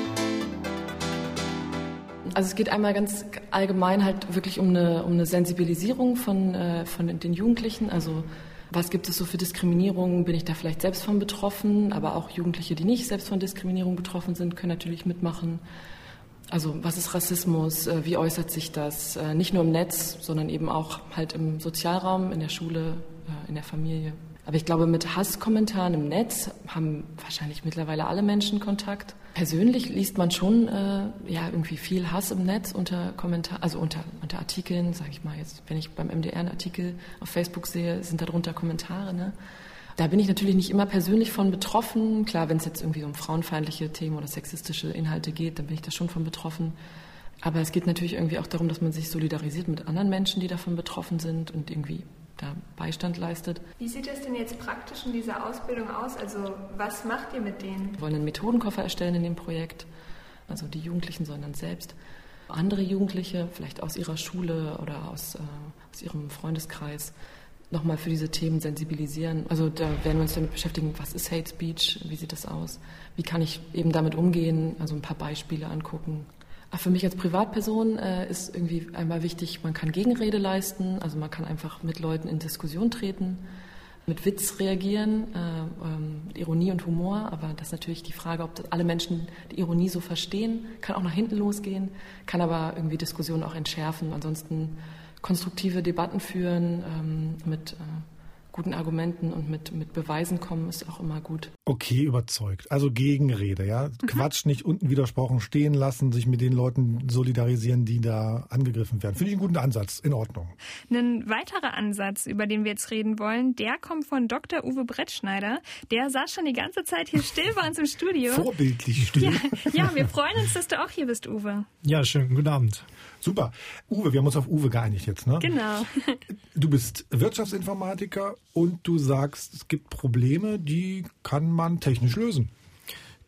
Also es geht einmal ganz allgemein halt wirklich um eine, um eine Sensibilisierung von, äh, von den Jugendlichen. Also was gibt es so für Diskriminierungen? Bin ich da vielleicht selbst von betroffen? Aber auch Jugendliche, die nicht selbst von Diskriminierung betroffen sind, können natürlich mitmachen. Also was ist Rassismus? Äh, wie äußert sich das? Äh, nicht nur im Netz, sondern eben auch halt im Sozialraum, in der Schule, äh, in der Familie. Aber ich glaube, mit Hasskommentaren im Netz haben wahrscheinlich mittlerweile alle Menschen Kontakt. Persönlich liest man schon äh, ja irgendwie viel Hass im Netz unter Kommentar, also unter, unter Artikeln, sage ich mal jetzt, wenn ich beim MDR einen Artikel auf Facebook sehe, sind darunter Kommentare. Ne? Da bin ich natürlich nicht immer persönlich von betroffen. Klar, wenn es jetzt irgendwie um frauenfeindliche Themen oder sexistische Inhalte geht, dann bin ich da schon von betroffen. Aber es geht natürlich irgendwie auch darum, dass man sich solidarisiert mit anderen Menschen, die davon betroffen sind und irgendwie da Beistand leistet. Wie sieht das denn jetzt praktisch in dieser Ausbildung aus? Also was macht ihr mit denen? Wir wollen einen Methodenkoffer erstellen in dem Projekt. Also die Jugendlichen sollen dann selbst andere Jugendliche, vielleicht aus ihrer Schule oder aus, äh, aus ihrem Freundeskreis, nochmal für diese Themen sensibilisieren. Also da werden wir uns damit beschäftigen, was ist Hate Speech, wie sieht das aus, wie kann ich eben damit umgehen, also ein paar Beispiele angucken. Aber für mich als Privatperson äh, ist irgendwie einmal wichtig, man kann Gegenrede leisten, also man kann einfach mit Leuten in Diskussion treten, mit Witz reagieren, äh, ähm, Ironie und Humor, aber das ist natürlich die Frage, ob alle Menschen die Ironie so verstehen, kann auch nach hinten losgehen, kann aber irgendwie Diskussionen auch entschärfen. Ansonsten konstruktive Debatten führen ähm, mit äh, guten Argumenten und mit, mit Beweisen kommen, ist auch immer gut. Okay, überzeugt. Also Gegenrede, ja. Mhm. Quatsch nicht unten widersprochen stehen lassen, sich mit den Leuten solidarisieren, die da angegriffen werden. Finde ich einen guten Ansatz, in Ordnung. Ein weiterer Ansatz, über den wir jetzt reden wollen, der kommt von Dr. Uwe Brettschneider. Der saß schon die ganze Zeit hier still bei uns im Studio. Vorbildlich still. Ja, ja, wir freuen uns, dass du auch hier bist, Uwe. Ja, schönen guten Abend. Super. Uwe, wir haben uns auf Uwe geeinigt jetzt, ne? Genau. Du bist Wirtschaftsinformatiker und du sagst, es gibt Probleme, die kann man technisch lösen.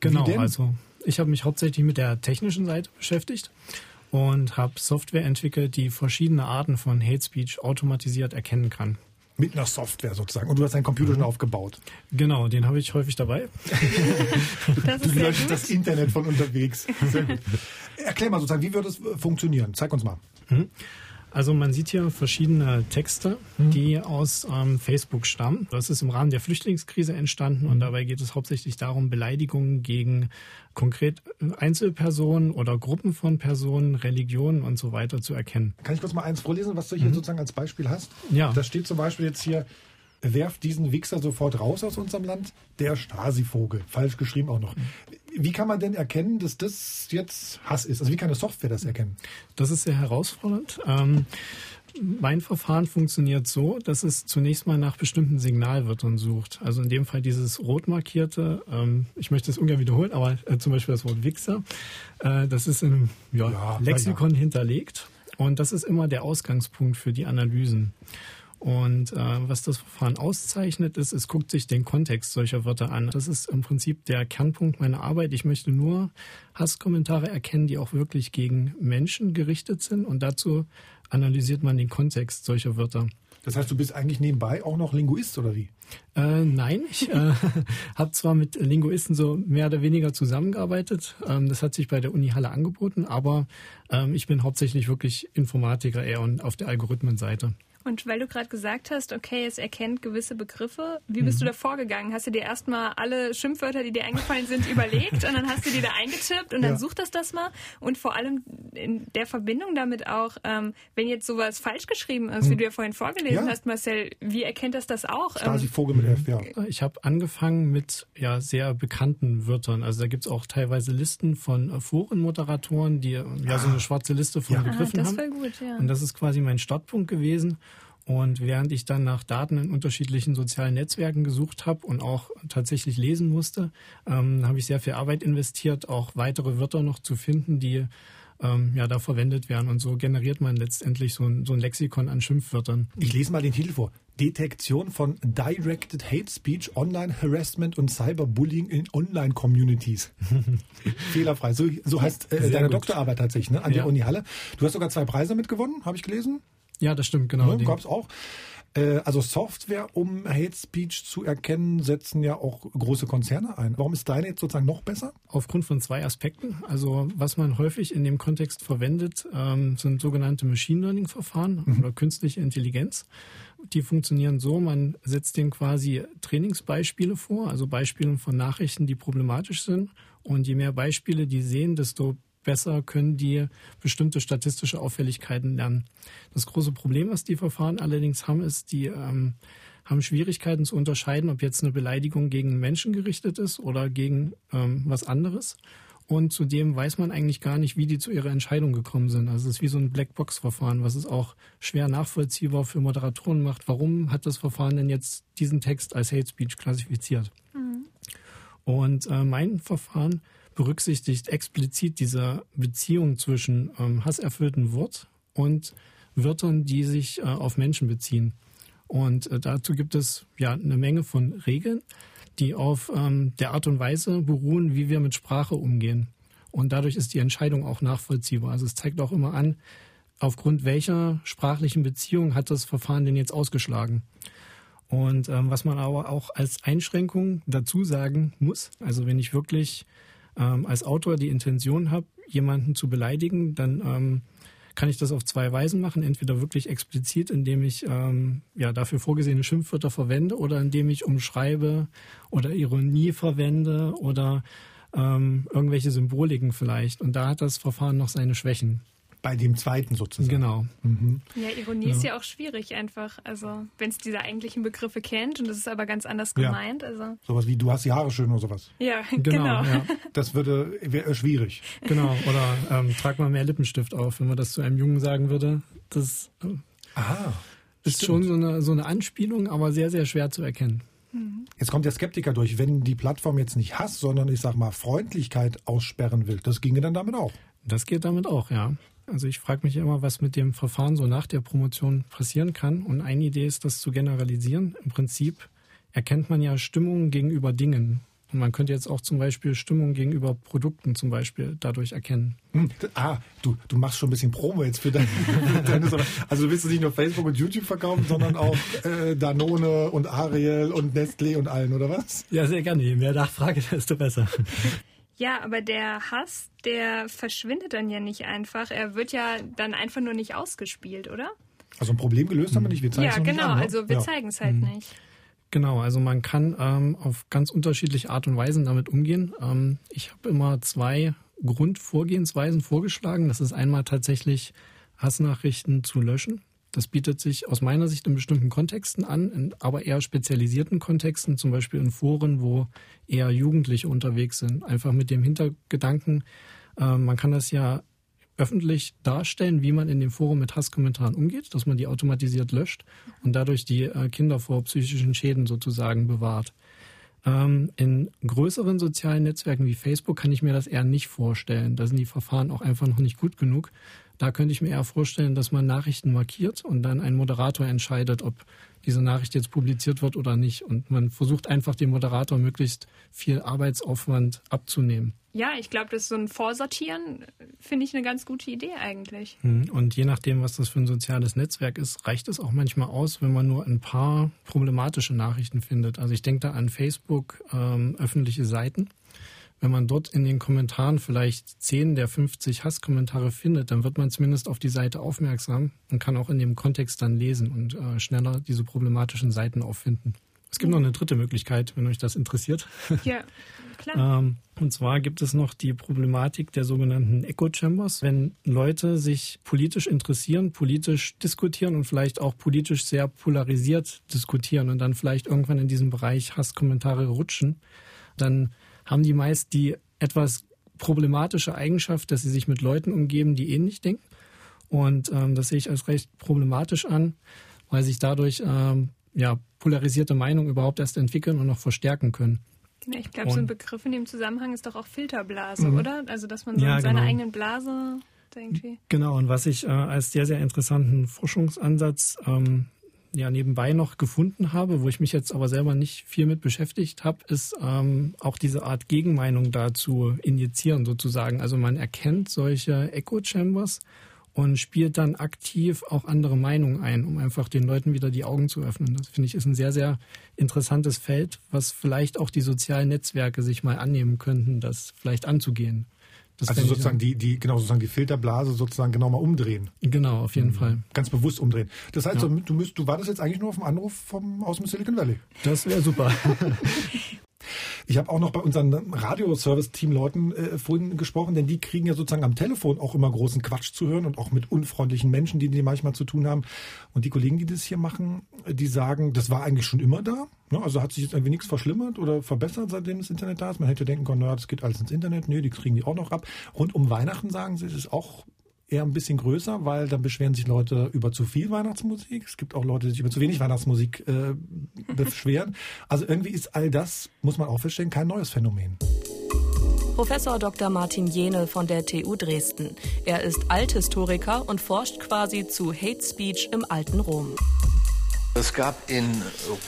Genau, also ich habe mich hauptsächlich mit der technischen Seite beschäftigt und habe Software entwickelt, die verschiedene Arten von Hate Speech automatisiert erkennen kann. Mit einer Software sozusagen. Und du hast deinen Computer schon aufgebaut. Genau, den habe ich häufig dabei. du löscht das Internet von unterwegs. Sehr gut. Erklär mal sozusagen, wie wird es funktionieren? Zeig uns mal. Mhm. Also man sieht hier verschiedene Texte, mhm. die aus ähm, Facebook stammen. Das ist im Rahmen der Flüchtlingskrise entstanden und dabei geht es hauptsächlich darum, Beleidigungen gegen konkret Einzelpersonen oder Gruppen von Personen, Religionen und so weiter zu erkennen. Kann ich kurz mal eins vorlesen, was du hier mhm. sozusagen als Beispiel hast? Ja. Da steht zum Beispiel jetzt hier, werft diesen Wichser sofort raus aus unserem Land. Der Stasi-Vogel. Falsch geschrieben auch noch. Wie kann man denn erkennen, dass das jetzt Hass ist? Also wie kann eine Software das erkennen? Das ist sehr herausfordernd. Ähm, mein Verfahren funktioniert so, dass es zunächst mal nach bestimmten Signalwörtern sucht. Also in dem Fall dieses rot markierte, ähm, ich möchte es ungern wiederholen, aber äh, zum Beispiel das Wort Wichser, äh, das ist im ja, ja, Lexikon ja. hinterlegt. Und das ist immer der Ausgangspunkt für die Analysen. Und äh, was das Verfahren auszeichnet, ist, es guckt sich den Kontext solcher Wörter an. Das ist im Prinzip der Kernpunkt meiner Arbeit. Ich möchte nur Hasskommentare erkennen, die auch wirklich gegen Menschen gerichtet sind. Und dazu analysiert man den Kontext solcher Wörter. Das heißt, du bist eigentlich nebenbei auch noch Linguist oder wie? Äh, nein, ich äh, habe zwar mit Linguisten so mehr oder weniger zusammengearbeitet. Ähm, das hat sich bei der Uni Halle angeboten, aber ähm, ich bin hauptsächlich wirklich Informatiker eher und auf der Algorithmenseite. Und weil du gerade gesagt hast, okay, es erkennt gewisse Begriffe, wie bist mhm. du da vorgegangen? Hast du dir erstmal alle Schimpfwörter, die dir eingefallen sind, überlegt und dann hast du die da eingetippt und dann ja. sucht das das mal? Und vor allem in der Verbindung damit auch, ähm, wenn jetzt sowas falsch geschrieben ist, mhm. wie du ja vorhin vorgelesen ja. hast, Marcel, wie erkennt das das auch? Stasi Vogel mit F, ja. Ich habe angefangen mit ja sehr bekannten Wörtern. Also da gibt es auch teilweise Listen von Forenmoderatoren, die ja so eine ah. schwarze Liste von ja. Begriffen ah, das haben. Gut, ja. Und das ist quasi mein Startpunkt gewesen. Und während ich dann nach Daten in unterschiedlichen sozialen Netzwerken gesucht habe und auch tatsächlich lesen musste, ähm, habe ich sehr viel Arbeit investiert, auch weitere Wörter noch zu finden, die ähm, ja da verwendet werden. Und so generiert man letztendlich so ein, so ein Lexikon an Schimpfwörtern. Ich lese mal den Titel vor. Detektion von Directed Hate Speech, Online Harassment und Cyberbullying in Online Communities. Fehlerfrei. So, so heißt äh, deine gut. Doktorarbeit tatsächlich, ne? An ja. der Uni Halle. Du hast sogar zwei Preise mitgewonnen, habe ich gelesen. Ja, das stimmt, genau. Ne, Gab es auch. Äh, also Software, um Hate Speech zu erkennen, setzen ja auch große Konzerne ein. Warum ist deine jetzt sozusagen noch besser? Aufgrund von zwei Aspekten. Also was man häufig in dem Kontext verwendet, ähm, sind sogenannte Machine Learning Verfahren mhm. oder künstliche Intelligenz. Die funktionieren so, man setzt denen quasi Trainingsbeispiele vor, also Beispiele von Nachrichten, die problematisch sind. Und je mehr Beispiele die sehen, desto besser können die bestimmte statistische Auffälligkeiten lernen. Das große Problem, was die Verfahren allerdings haben, ist, die ähm, haben Schwierigkeiten zu unterscheiden, ob jetzt eine Beleidigung gegen Menschen gerichtet ist oder gegen ähm, was anderes. Und zudem weiß man eigentlich gar nicht, wie die zu ihrer Entscheidung gekommen sind. Also es ist wie so ein Blackbox-Verfahren, was es auch schwer nachvollziehbar für Moderatoren macht. Warum hat das Verfahren denn jetzt diesen Text als Hate Speech klassifiziert? Mhm. Und äh, mein Verfahren berücksichtigt explizit diese Beziehung zwischen ähm, hasserfüllten Wort und Wörtern, die sich äh, auf Menschen beziehen. Und äh, dazu gibt es ja eine Menge von Regeln, die auf ähm, der Art und Weise beruhen, wie wir mit Sprache umgehen. Und dadurch ist die Entscheidung auch nachvollziehbar. Also es zeigt auch immer an, aufgrund welcher sprachlichen Beziehung hat das Verfahren denn jetzt ausgeschlagen. Und ähm, was man aber auch als Einschränkung dazu sagen muss, also wenn ich wirklich ähm, als Autor die Intention habe, jemanden zu beleidigen, dann ähm, kann ich das auf zwei Weisen machen. Entweder wirklich explizit, indem ich ähm, ja dafür vorgesehene Schimpfwörter verwende oder indem ich umschreibe oder Ironie verwende oder ähm, irgendwelche Symboliken vielleicht. Und da hat das Verfahren noch seine Schwächen bei dem zweiten sozusagen. Genau. Mhm. Ja, Ironie ja. ist ja auch schwierig einfach. Also wenn es diese eigentlichen Begriffe kennt und das ist aber ganz anders gemeint. Ja. Also. Sowas wie du hast die Haare schön oder sowas. Ja, genau. genau. Ja. Das würde wäre schwierig. Genau. Oder ähm, trag mal mehr Lippenstift auf, wenn man das zu einem Jungen sagen würde. Das äh, Aha, ist stimmt. schon so eine, so eine Anspielung, aber sehr, sehr schwer zu erkennen. Mhm. Jetzt kommt der Skeptiker durch. Wenn die Plattform jetzt nicht Hass, sondern ich sag mal Freundlichkeit aussperren will, das ginge dann damit auch. Das geht damit auch, ja. Also ich frage mich immer, was mit dem Verfahren so nach der Promotion passieren kann. Und eine Idee ist, das zu generalisieren. Im Prinzip erkennt man ja Stimmungen gegenüber Dingen. Und man könnte jetzt auch zum Beispiel Stimmung gegenüber Produkten zum Beispiel dadurch erkennen. Hm, ah, du, du machst schon ein bisschen Promo jetzt für deine, für deine Also du willst nicht nur Facebook und YouTube verkaufen, sondern auch äh, Danone und Ariel und Nestlé und allen, oder was? Ja, sehr gerne. Je mehr Nachfrage, desto besser. Ja, aber der Hass, der verschwindet dann ja nicht einfach. Er wird ja dann einfach nur nicht ausgespielt, oder? Also ein Problem gelöst haben wir nicht. Wir zeigen ja, es noch genau. nicht an, ne? Also wir ja. zeigen es halt Mhm. nicht. Genau, also man kann ähm, auf ganz unterschiedliche Art und Weisen damit umgehen. Ähm, ich habe immer zwei Grundvorgehensweisen vorgeschlagen. Das ist einmal tatsächlich Hassnachrichten zu löschen. Das bietet sich aus meiner Sicht in bestimmten Kontexten an, in aber eher spezialisierten Kontexten, zum Beispiel in Foren, wo eher Jugendliche unterwegs sind. Einfach mit dem Hintergedanken, äh, man kann das ja öffentlich darstellen, wie man in dem Forum mit Hasskommentaren umgeht, dass man die automatisiert löscht und dadurch die äh, Kinder vor psychischen Schäden sozusagen bewahrt. Ähm, in größeren sozialen Netzwerken wie Facebook kann ich mir das eher nicht vorstellen. Da sind die Verfahren auch einfach noch nicht gut genug. Da könnte ich mir eher vorstellen, dass man Nachrichten markiert und dann ein Moderator entscheidet, ob diese Nachricht jetzt publiziert wird oder nicht. Und man versucht einfach dem Moderator möglichst viel Arbeitsaufwand abzunehmen. Ja, ich glaube, das ist so ein Vorsortieren, finde ich eine ganz gute Idee eigentlich. Hm, Und je nachdem, was das für ein soziales Netzwerk ist, reicht es auch manchmal aus, wenn man nur ein paar problematische Nachrichten findet. Also ich denke da an Facebook, ähm, öffentliche Seiten. Wenn man dort in den Kommentaren vielleicht 10 der 50 Hasskommentare findet, dann wird man zumindest auf die Seite aufmerksam und kann auch in dem Kontext dann lesen und äh, schneller diese problematischen Seiten auffinden. Es gibt noch eine dritte Möglichkeit, wenn euch das interessiert. Ja, klar. Ähm, und zwar gibt es noch die Problematik der sogenannten Echo Chambers. Wenn Leute sich politisch interessieren, politisch diskutieren und vielleicht auch politisch sehr polarisiert diskutieren und dann vielleicht irgendwann in diesem Bereich Hasskommentare rutschen, dann haben die meist die etwas problematische Eigenschaft, dass sie sich mit Leuten umgeben, die ähnlich denken. Und ähm, das sehe ich als recht problematisch an, weil sich dadurch ähm, ja, polarisierte Meinungen überhaupt erst entwickeln und noch verstärken können. Genau, ich glaube, so ein Begriff in dem Zusammenhang ist doch auch Filterblase, Mhm. oder? Also, dass man so Ja, in seiner genau. eigenen Blase irgendwie. Genau, und was ich äh, als sehr, sehr interessanten Forschungsansatz ähm, ja nebenbei noch gefunden habe, wo ich mich jetzt aber selber nicht viel mit beschäftigt habe, ist ähm, auch diese Art Gegenmeinung da zu injizieren sozusagen. Also man erkennt solche Echo Chambers und spielt dann aktiv auch andere Meinungen ein, um einfach den Leuten wieder die Augen zu öffnen. Das finde ich ist ein sehr, sehr interessantes Feld, was vielleicht auch die sozialen Netzwerke sich mal annehmen könnten, das vielleicht anzugehen. Das also sozusagen die, die, genau, sozusagen die Filterblase sozusagen genau mal umdrehen. Genau, auf jeden Mhm. Fall. Ganz bewusst umdrehen. Das heißt, Ja. du, müsst, du wartest jetzt eigentlich nur auf einen Anruf vom, aus dem Silicon Valley. Das wäre super. Ich habe auch noch bei unseren Radioservice-Team-Leuten äh, vorhin gesprochen, denn die kriegen ja sozusagen am Telefon auch immer großen Quatsch zu hören und auch mit unfreundlichen Menschen, die die manchmal zu tun haben. Und die Kollegen, die das hier machen, die sagen, das war eigentlich schon immer da. Ne? Also hat sich jetzt irgendwie nichts verschlimmert oder verbessert, seitdem das Internet da ist. Man hätte denken können, naja, das geht alles ins Internet. Nö, die kriegen die auch noch ab. Rund um Weihnachten sagen sie, es ist auch eher ein bisschen größer, weil dann beschweren sich Leute über zu viel Weihnachtsmusik. Es gibt auch Leute, die sich über zu wenig Weihnachtsmusik äh, beschweren. Also irgendwie ist all das, muss man auch feststellen, kein neues Phänomen. Professor Dr. Martin Jene von der TU Dresden. Er ist Althistoriker und forscht quasi zu Hate Speech im alten Rom. Es gab in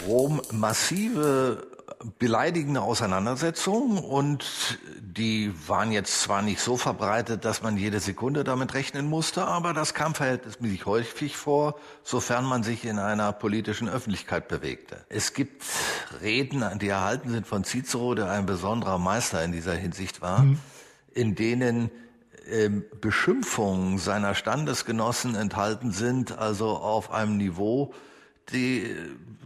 Rom massive beleidigende Auseinandersetzungen und die waren jetzt zwar nicht so verbreitet, dass man jede Sekunde damit rechnen musste, aber das kam verhältnismäßig häufig vor, sofern man sich in einer politischen Öffentlichkeit bewegte. Es gibt Reden, die erhalten sind von Cicero, der ein besonderer Meister in dieser Hinsicht war, in denen ähm, Beschimpfungen seiner Standesgenossen enthalten sind, also auf einem Niveau, die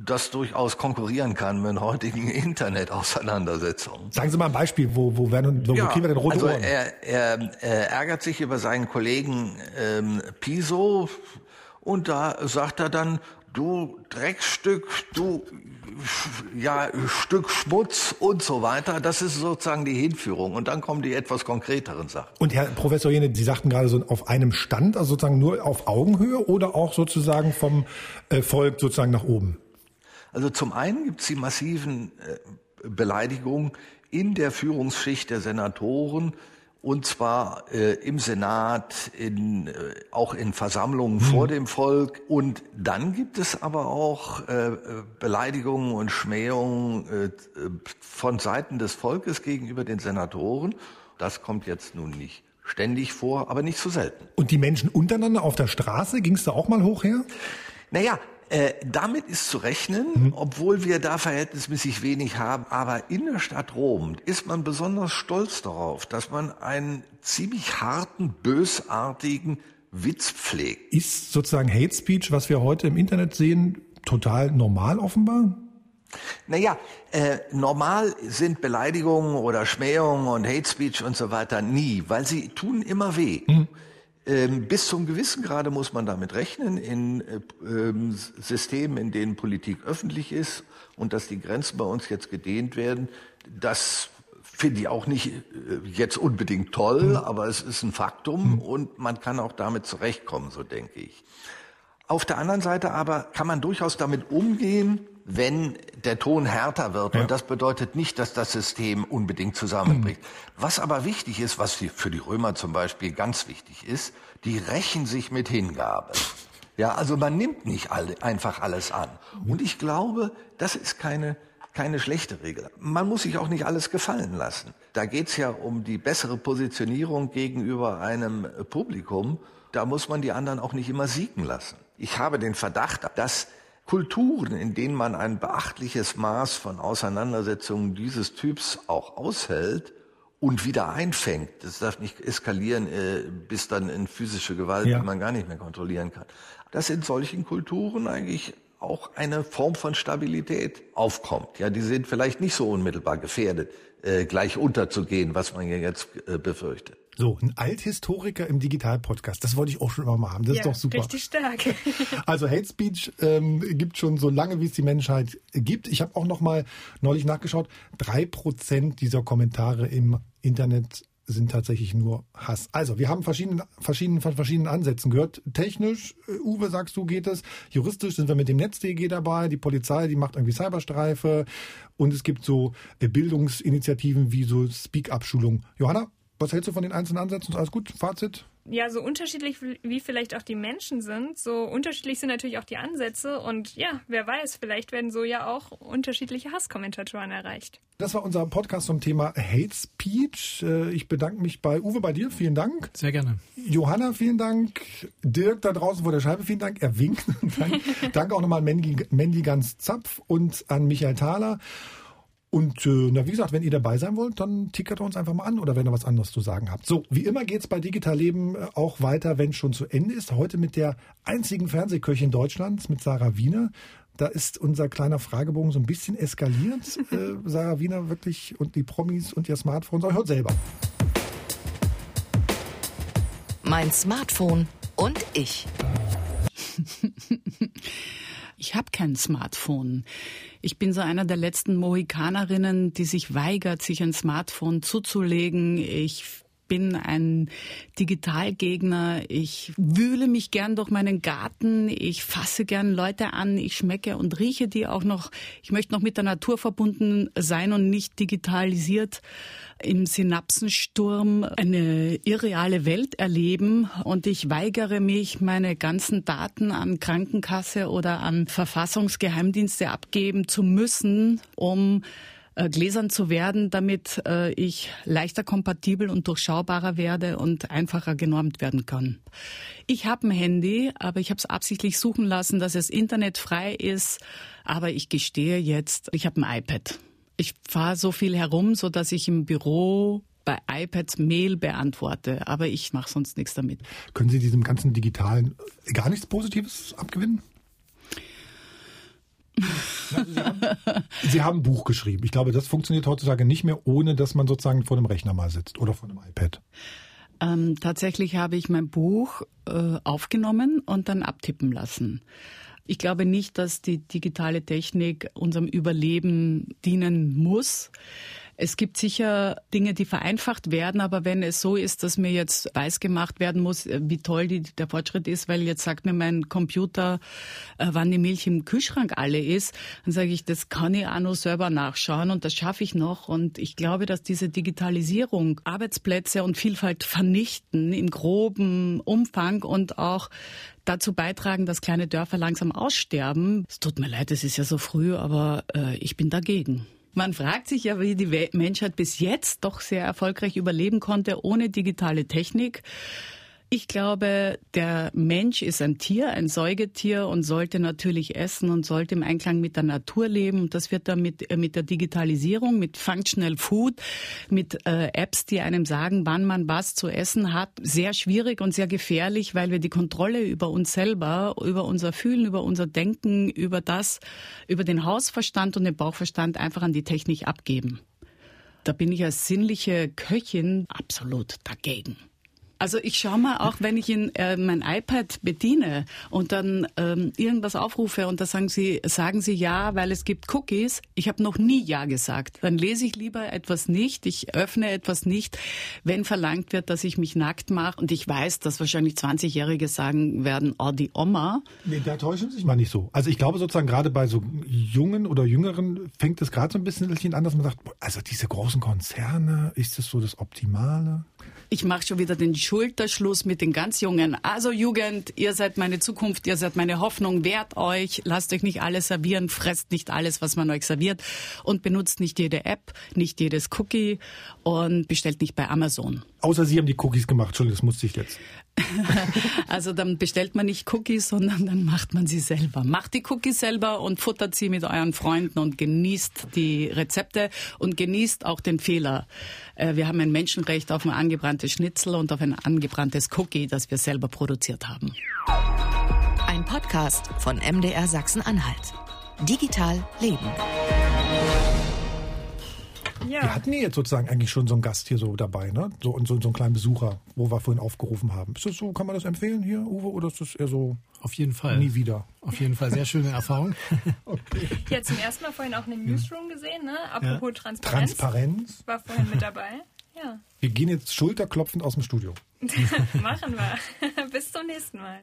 das durchaus konkurrieren kann mit heutigen Internetauseinandersetzungen. Sagen Sie mal ein Beispiel, wo, wo, werden, wo, wo kriegen wir denn rote also Ohren? er, er, er ärgert sich über seinen Kollegen ähm, Piso und da sagt er dann, du Dreckstück, du ja, Stück Schmutz und so weiter. Das ist sozusagen die Hinführung. Und dann kommen die etwas konkreteren Sachen. Und Herr Professor Jene, Sie sagten gerade so auf einem Stand, also sozusagen nur auf Augenhöhe oder auch sozusagen vom äh, Volk sozusagen nach oben? Also zum einen gibt es die massiven äh, Beleidigungen in der Führungsschicht der Senatoren und zwar äh, im Senat, in, äh, auch in Versammlungen mhm. vor dem Volk. Und dann gibt es aber auch äh, Beleidigungen und Schmähungen äh, von Seiten des Volkes gegenüber den Senatoren. Das kommt jetzt nun nicht ständig vor, aber nicht so selten. Und die Menschen untereinander auf der Straße, ging es da auch mal hoch her? Naja, äh, damit ist zu rechnen, mhm. obwohl wir da verhältnismäßig wenig haben. Aber in der Stadt Rom ist man besonders stolz darauf, dass man einen ziemlich harten, bösartigen Witz pflegt. Ist sozusagen Hate Speech, was wir heute im Internet sehen, total normal offenbar? Naja, äh, normal sind Beleidigungen oder Schmähungen und Hate Speech und so weiter nie, weil sie tun immer weh. Mhm. Ähm, bis zum gewissen Grade muss man damit rechnen, in äh, ähm, Systemen, in denen Politik öffentlich ist und dass die Grenzen bei uns jetzt gedehnt werden. Das finde ich auch nicht äh, jetzt unbedingt toll, mhm. aber es ist ein Faktum mhm. und man kann auch damit zurechtkommen, so denke ich. Auf der anderen Seite aber kann man durchaus damit umgehen, wenn der Ton härter wird. Ja. Und das bedeutet nicht, dass das System unbedingt zusammenbricht. Mhm. Was aber wichtig ist, was für die Römer zum Beispiel ganz wichtig ist, die rächen sich mit Hingabe. Ja, also man nimmt nicht alle, einfach alles an. Und ich glaube, das ist keine, keine schlechte Regel. Man muss sich auch nicht alles gefallen lassen. Da geht's ja um die bessere Positionierung gegenüber einem Publikum. Da muss man die anderen auch nicht immer siegen lassen. Ich habe den Verdacht, dass Kulturen, in denen man ein beachtliches Maß von Auseinandersetzungen dieses Typs auch aushält und wieder einfängt. Das darf nicht eskalieren äh, bis dann in physische Gewalt, ja. die man gar nicht mehr kontrollieren kann. Dass in solchen Kulturen eigentlich auch eine Form von Stabilität aufkommt. Ja, die sind vielleicht nicht so unmittelbar gefährdet, äh, gleich unterzugehen, was man ja jetzt äh, befürchtet. So, ein Althistoriker im Digital-Podcast. Das wollte ich auch schon immer mal haben. Das ja, ist doch super. Richtig stark. also Hate Speech ähm, gibt schon so lange, wie es die Menschheit gibt. Ich habe auch noch mal neulich nachgeschaut. Drei Prozent dieser Kommentare im Internet sind tatsächlich nur Hass. Also, wir haben verschiedene, verschiedene, von verschiedenen Ansätzen gehört. Technisch, äh, Uwe, sagst du, geht es. Juristisch sind wir mit dem NetzDG dabei. Die Polizei, die macht irgendwie Cyberstreife. Und es gibt so äh, Bildungsinitiativen wie so Speak-Up-Schulung. Johanna, was hältst du von den einzelnen Ansätzen? Alles gut? Fazit? Ja, so unterschiedlich wie vielleicht auch die Menschen sind, so unterschiedlich sind natürlich auch die Ansätze. Und ja, wer weiß, vielleicht werden so ja auch unterschiedliche Hasskommentatoren erreicht. Das war unser Podcast zum Thema Hate Speech. Äh, ich bedanke mich bei Uwe, bei dir. Vielen Dank. Sehr gerne. Johanna, vielen Dank. Dirk da draußen vor der Scheibe, vielen Dank. Er winkt. Danke auch nochmal an Mandy, Mandy Ganz Zapf und an Michael Thaler. Und äh, na, wie gesagt, wenn ihr dabei sein wollt, dann tickert uns einfach mal an oder wenn ihr was anderes zu sagen habt. So, wie immer geht's bei Digital Leben äh, auch weiter, wenn es schon zu Ende ist. Heute mit der einzigen Fernsehköchin Deutschlands, mit Sarah Wiener. Da ist unser kleiner Fragebogen so ein bisschen eskaliert. äh, Sarah Wiener wirklich und die Promis und ihr Smartphone. So, hört selber. Mein Smartphone und ich. Ich habe kein Smartphone. Ich bin so einer der letzten Mohikanerinnen, die sich weigert, sich ein Smartphone zuzulegen. Ich bin ein Digitalgegner. Ich wühle mich gern durch meinen Garten. Ich fasse gern Leute an. Ich schmecke und rieche die auch noch. Ich möchte noch mit der Natur verbunden sein und nicht digitalisiert im Synapsensturm eine irreale Welt erleben und ich weigere mich, meine ganzen Daten an Krankenkasse oder an Verfassungsgeheimdienste abgeben zu müssen, um äh, gläsern zu werden, damit äh, ich leichter kompatibel und durchschaubarer werde und einfacher genormt werden kann. Ich habe ein Handy, aber ich habe es absichtlich suchen lassen, dass es internetfrei ist. Aber ich gestehe jetzt, ich habe ein iPad. Ich fahre so viel herum, so dass ich im Büro bei iPads Mail beantworte, aber ich mache sonst nichts damit. Können Sie diesem ganzen Digitalen gar nichts Positives abgewinnen? Sie, haben, Sie haben ein Buch geschrieben. Ich glaube, das funktioniert heutzutage nicht mehr, ohne dass man sozusagen vor dem Rechner mal sitzt oder vor dem iPad. Ähm, tatsächlich habe ich mein Buch äh, aufgenommen und dann abtippen lassen. Ich glaube nicht, dass die digitale Technik unserem Überleben dienen muss. Es gibt sicher Dinge, die vereinfacht werden, aber wenn es so ist, dass mir jetzt weiß gemacht werden muss, äh, wie toll die, der Fortschritt ist, weil jetzt sagt mir mein Computer, äh, wann die Milch im Kühlschrank alle ist, dann sage ich, das kann ich auch noch selber nachschauen und das schaffe ich noch. Und ich glaube, dass diese Digitalisierung Arbeitsplätze und Vielfalt vernichten im groben Umfang und auch dazu beitragen, dass kleine Dörfer langsam aussterben. Es tut mir leid, es ist ja so früh, aber äh, ich bin dagegen. Man fragt sich ja, wie die Menschheit bis jetzt doch sehr erfolgreich überleben konnte ohne digitale Technik. Ich glaube, der Mensch ist ein Tier, ein Säugetier und sollte natürlich essen und sollte im Einklang mit der Natur leben. Und das wird dann mit, äh, mit der Digitalisierung, mit Functional Food, mit äh, Apps, die einem sagen, wann man was zu essen hat, sehr schwierig und sehr gefährlich, weil wir die Kontrolle über uns selber, über unser Fühlen, über unser Denken, über das, über den Hausverstand und den Bauchverstand einfach an die Technik abgeben. Da bin ich als sinnliche Köchin absolut dagegen. Also ich schaue mal auch, wenn ich in äh, mein iPad bediene und dann ähm, irgendwas aufrufe und da sagen Sie, sagen Sie ja, weil es gibt Cookies. Ich habe noch nie ja gesagt. Dann lese ich lieber etwas nicht. Ich öffne etwas nicht, wenn verlangt wird, dass ich mich nackt mache. Und ich weiß, dass wahrscheinlich 20-Jährige sagen werden, oh, die Oma. Nee, da täuschen Sie sich mal nicht so. Also ich glaube sozusagen gerade bei so Jungen oder Jüngeren fängt es gerade so ein bisschen an, dass man sagt, also diese großen Konzerne, ist das so das Optimale? Ich mache schon wieder den Schulterschluss mit den ganz Jungen. Also Jugend, ihr seid meine Zukunft, ihr seid meine Hoffnung, wehrt euch, lasst euch nicht alles servieren, fresst nicht alles, was man euch serviert und benutzt nicht jede App, nicht jedes Cookie und bestellt nicht bei Amazon. Außer Sie haben die Cookies gemacht, Entschuldigung, das musste ich jetzt. also dann bestellt man nicht Cookies, sondern dann macht man sie selber. Macht die Cookies selber und futtert sie mit euren Freunden und genießt die Rezepte und genießt auch den Fehler. Äh, wir haben ein Menschenrecht auf ein angebranntes Schnitzel und auf ein angebranntes Cookie, das wir selber produziert haben. Ein Podcast von MDR Sachsen-Anhalt. Digital Leben. Ja. Wir hatten ja jetzt sozusagen eigentlich schon so einen Gast hier so dabei, ne? So, und so, so einen kleinen Besucher, wo wir vorhin aufgerufen haben. Ist das so, kann man das empfehlen hier, Uwe, oder ist das eher so? Auf jeden Fall. Nie wieder. Auf jeden Fall, sehr schöne Erfahrung. okay. Ja, zum ersten Mal vorhin auch in dem Newsroom gesehen, ne? Apropos ja. Transparenz. Transparenz. War vorhin mit dabei. Ja. Wir gehen jetzt schulterklopfend aus dem Studio. Machen wir. Bis zum nächsten Mal.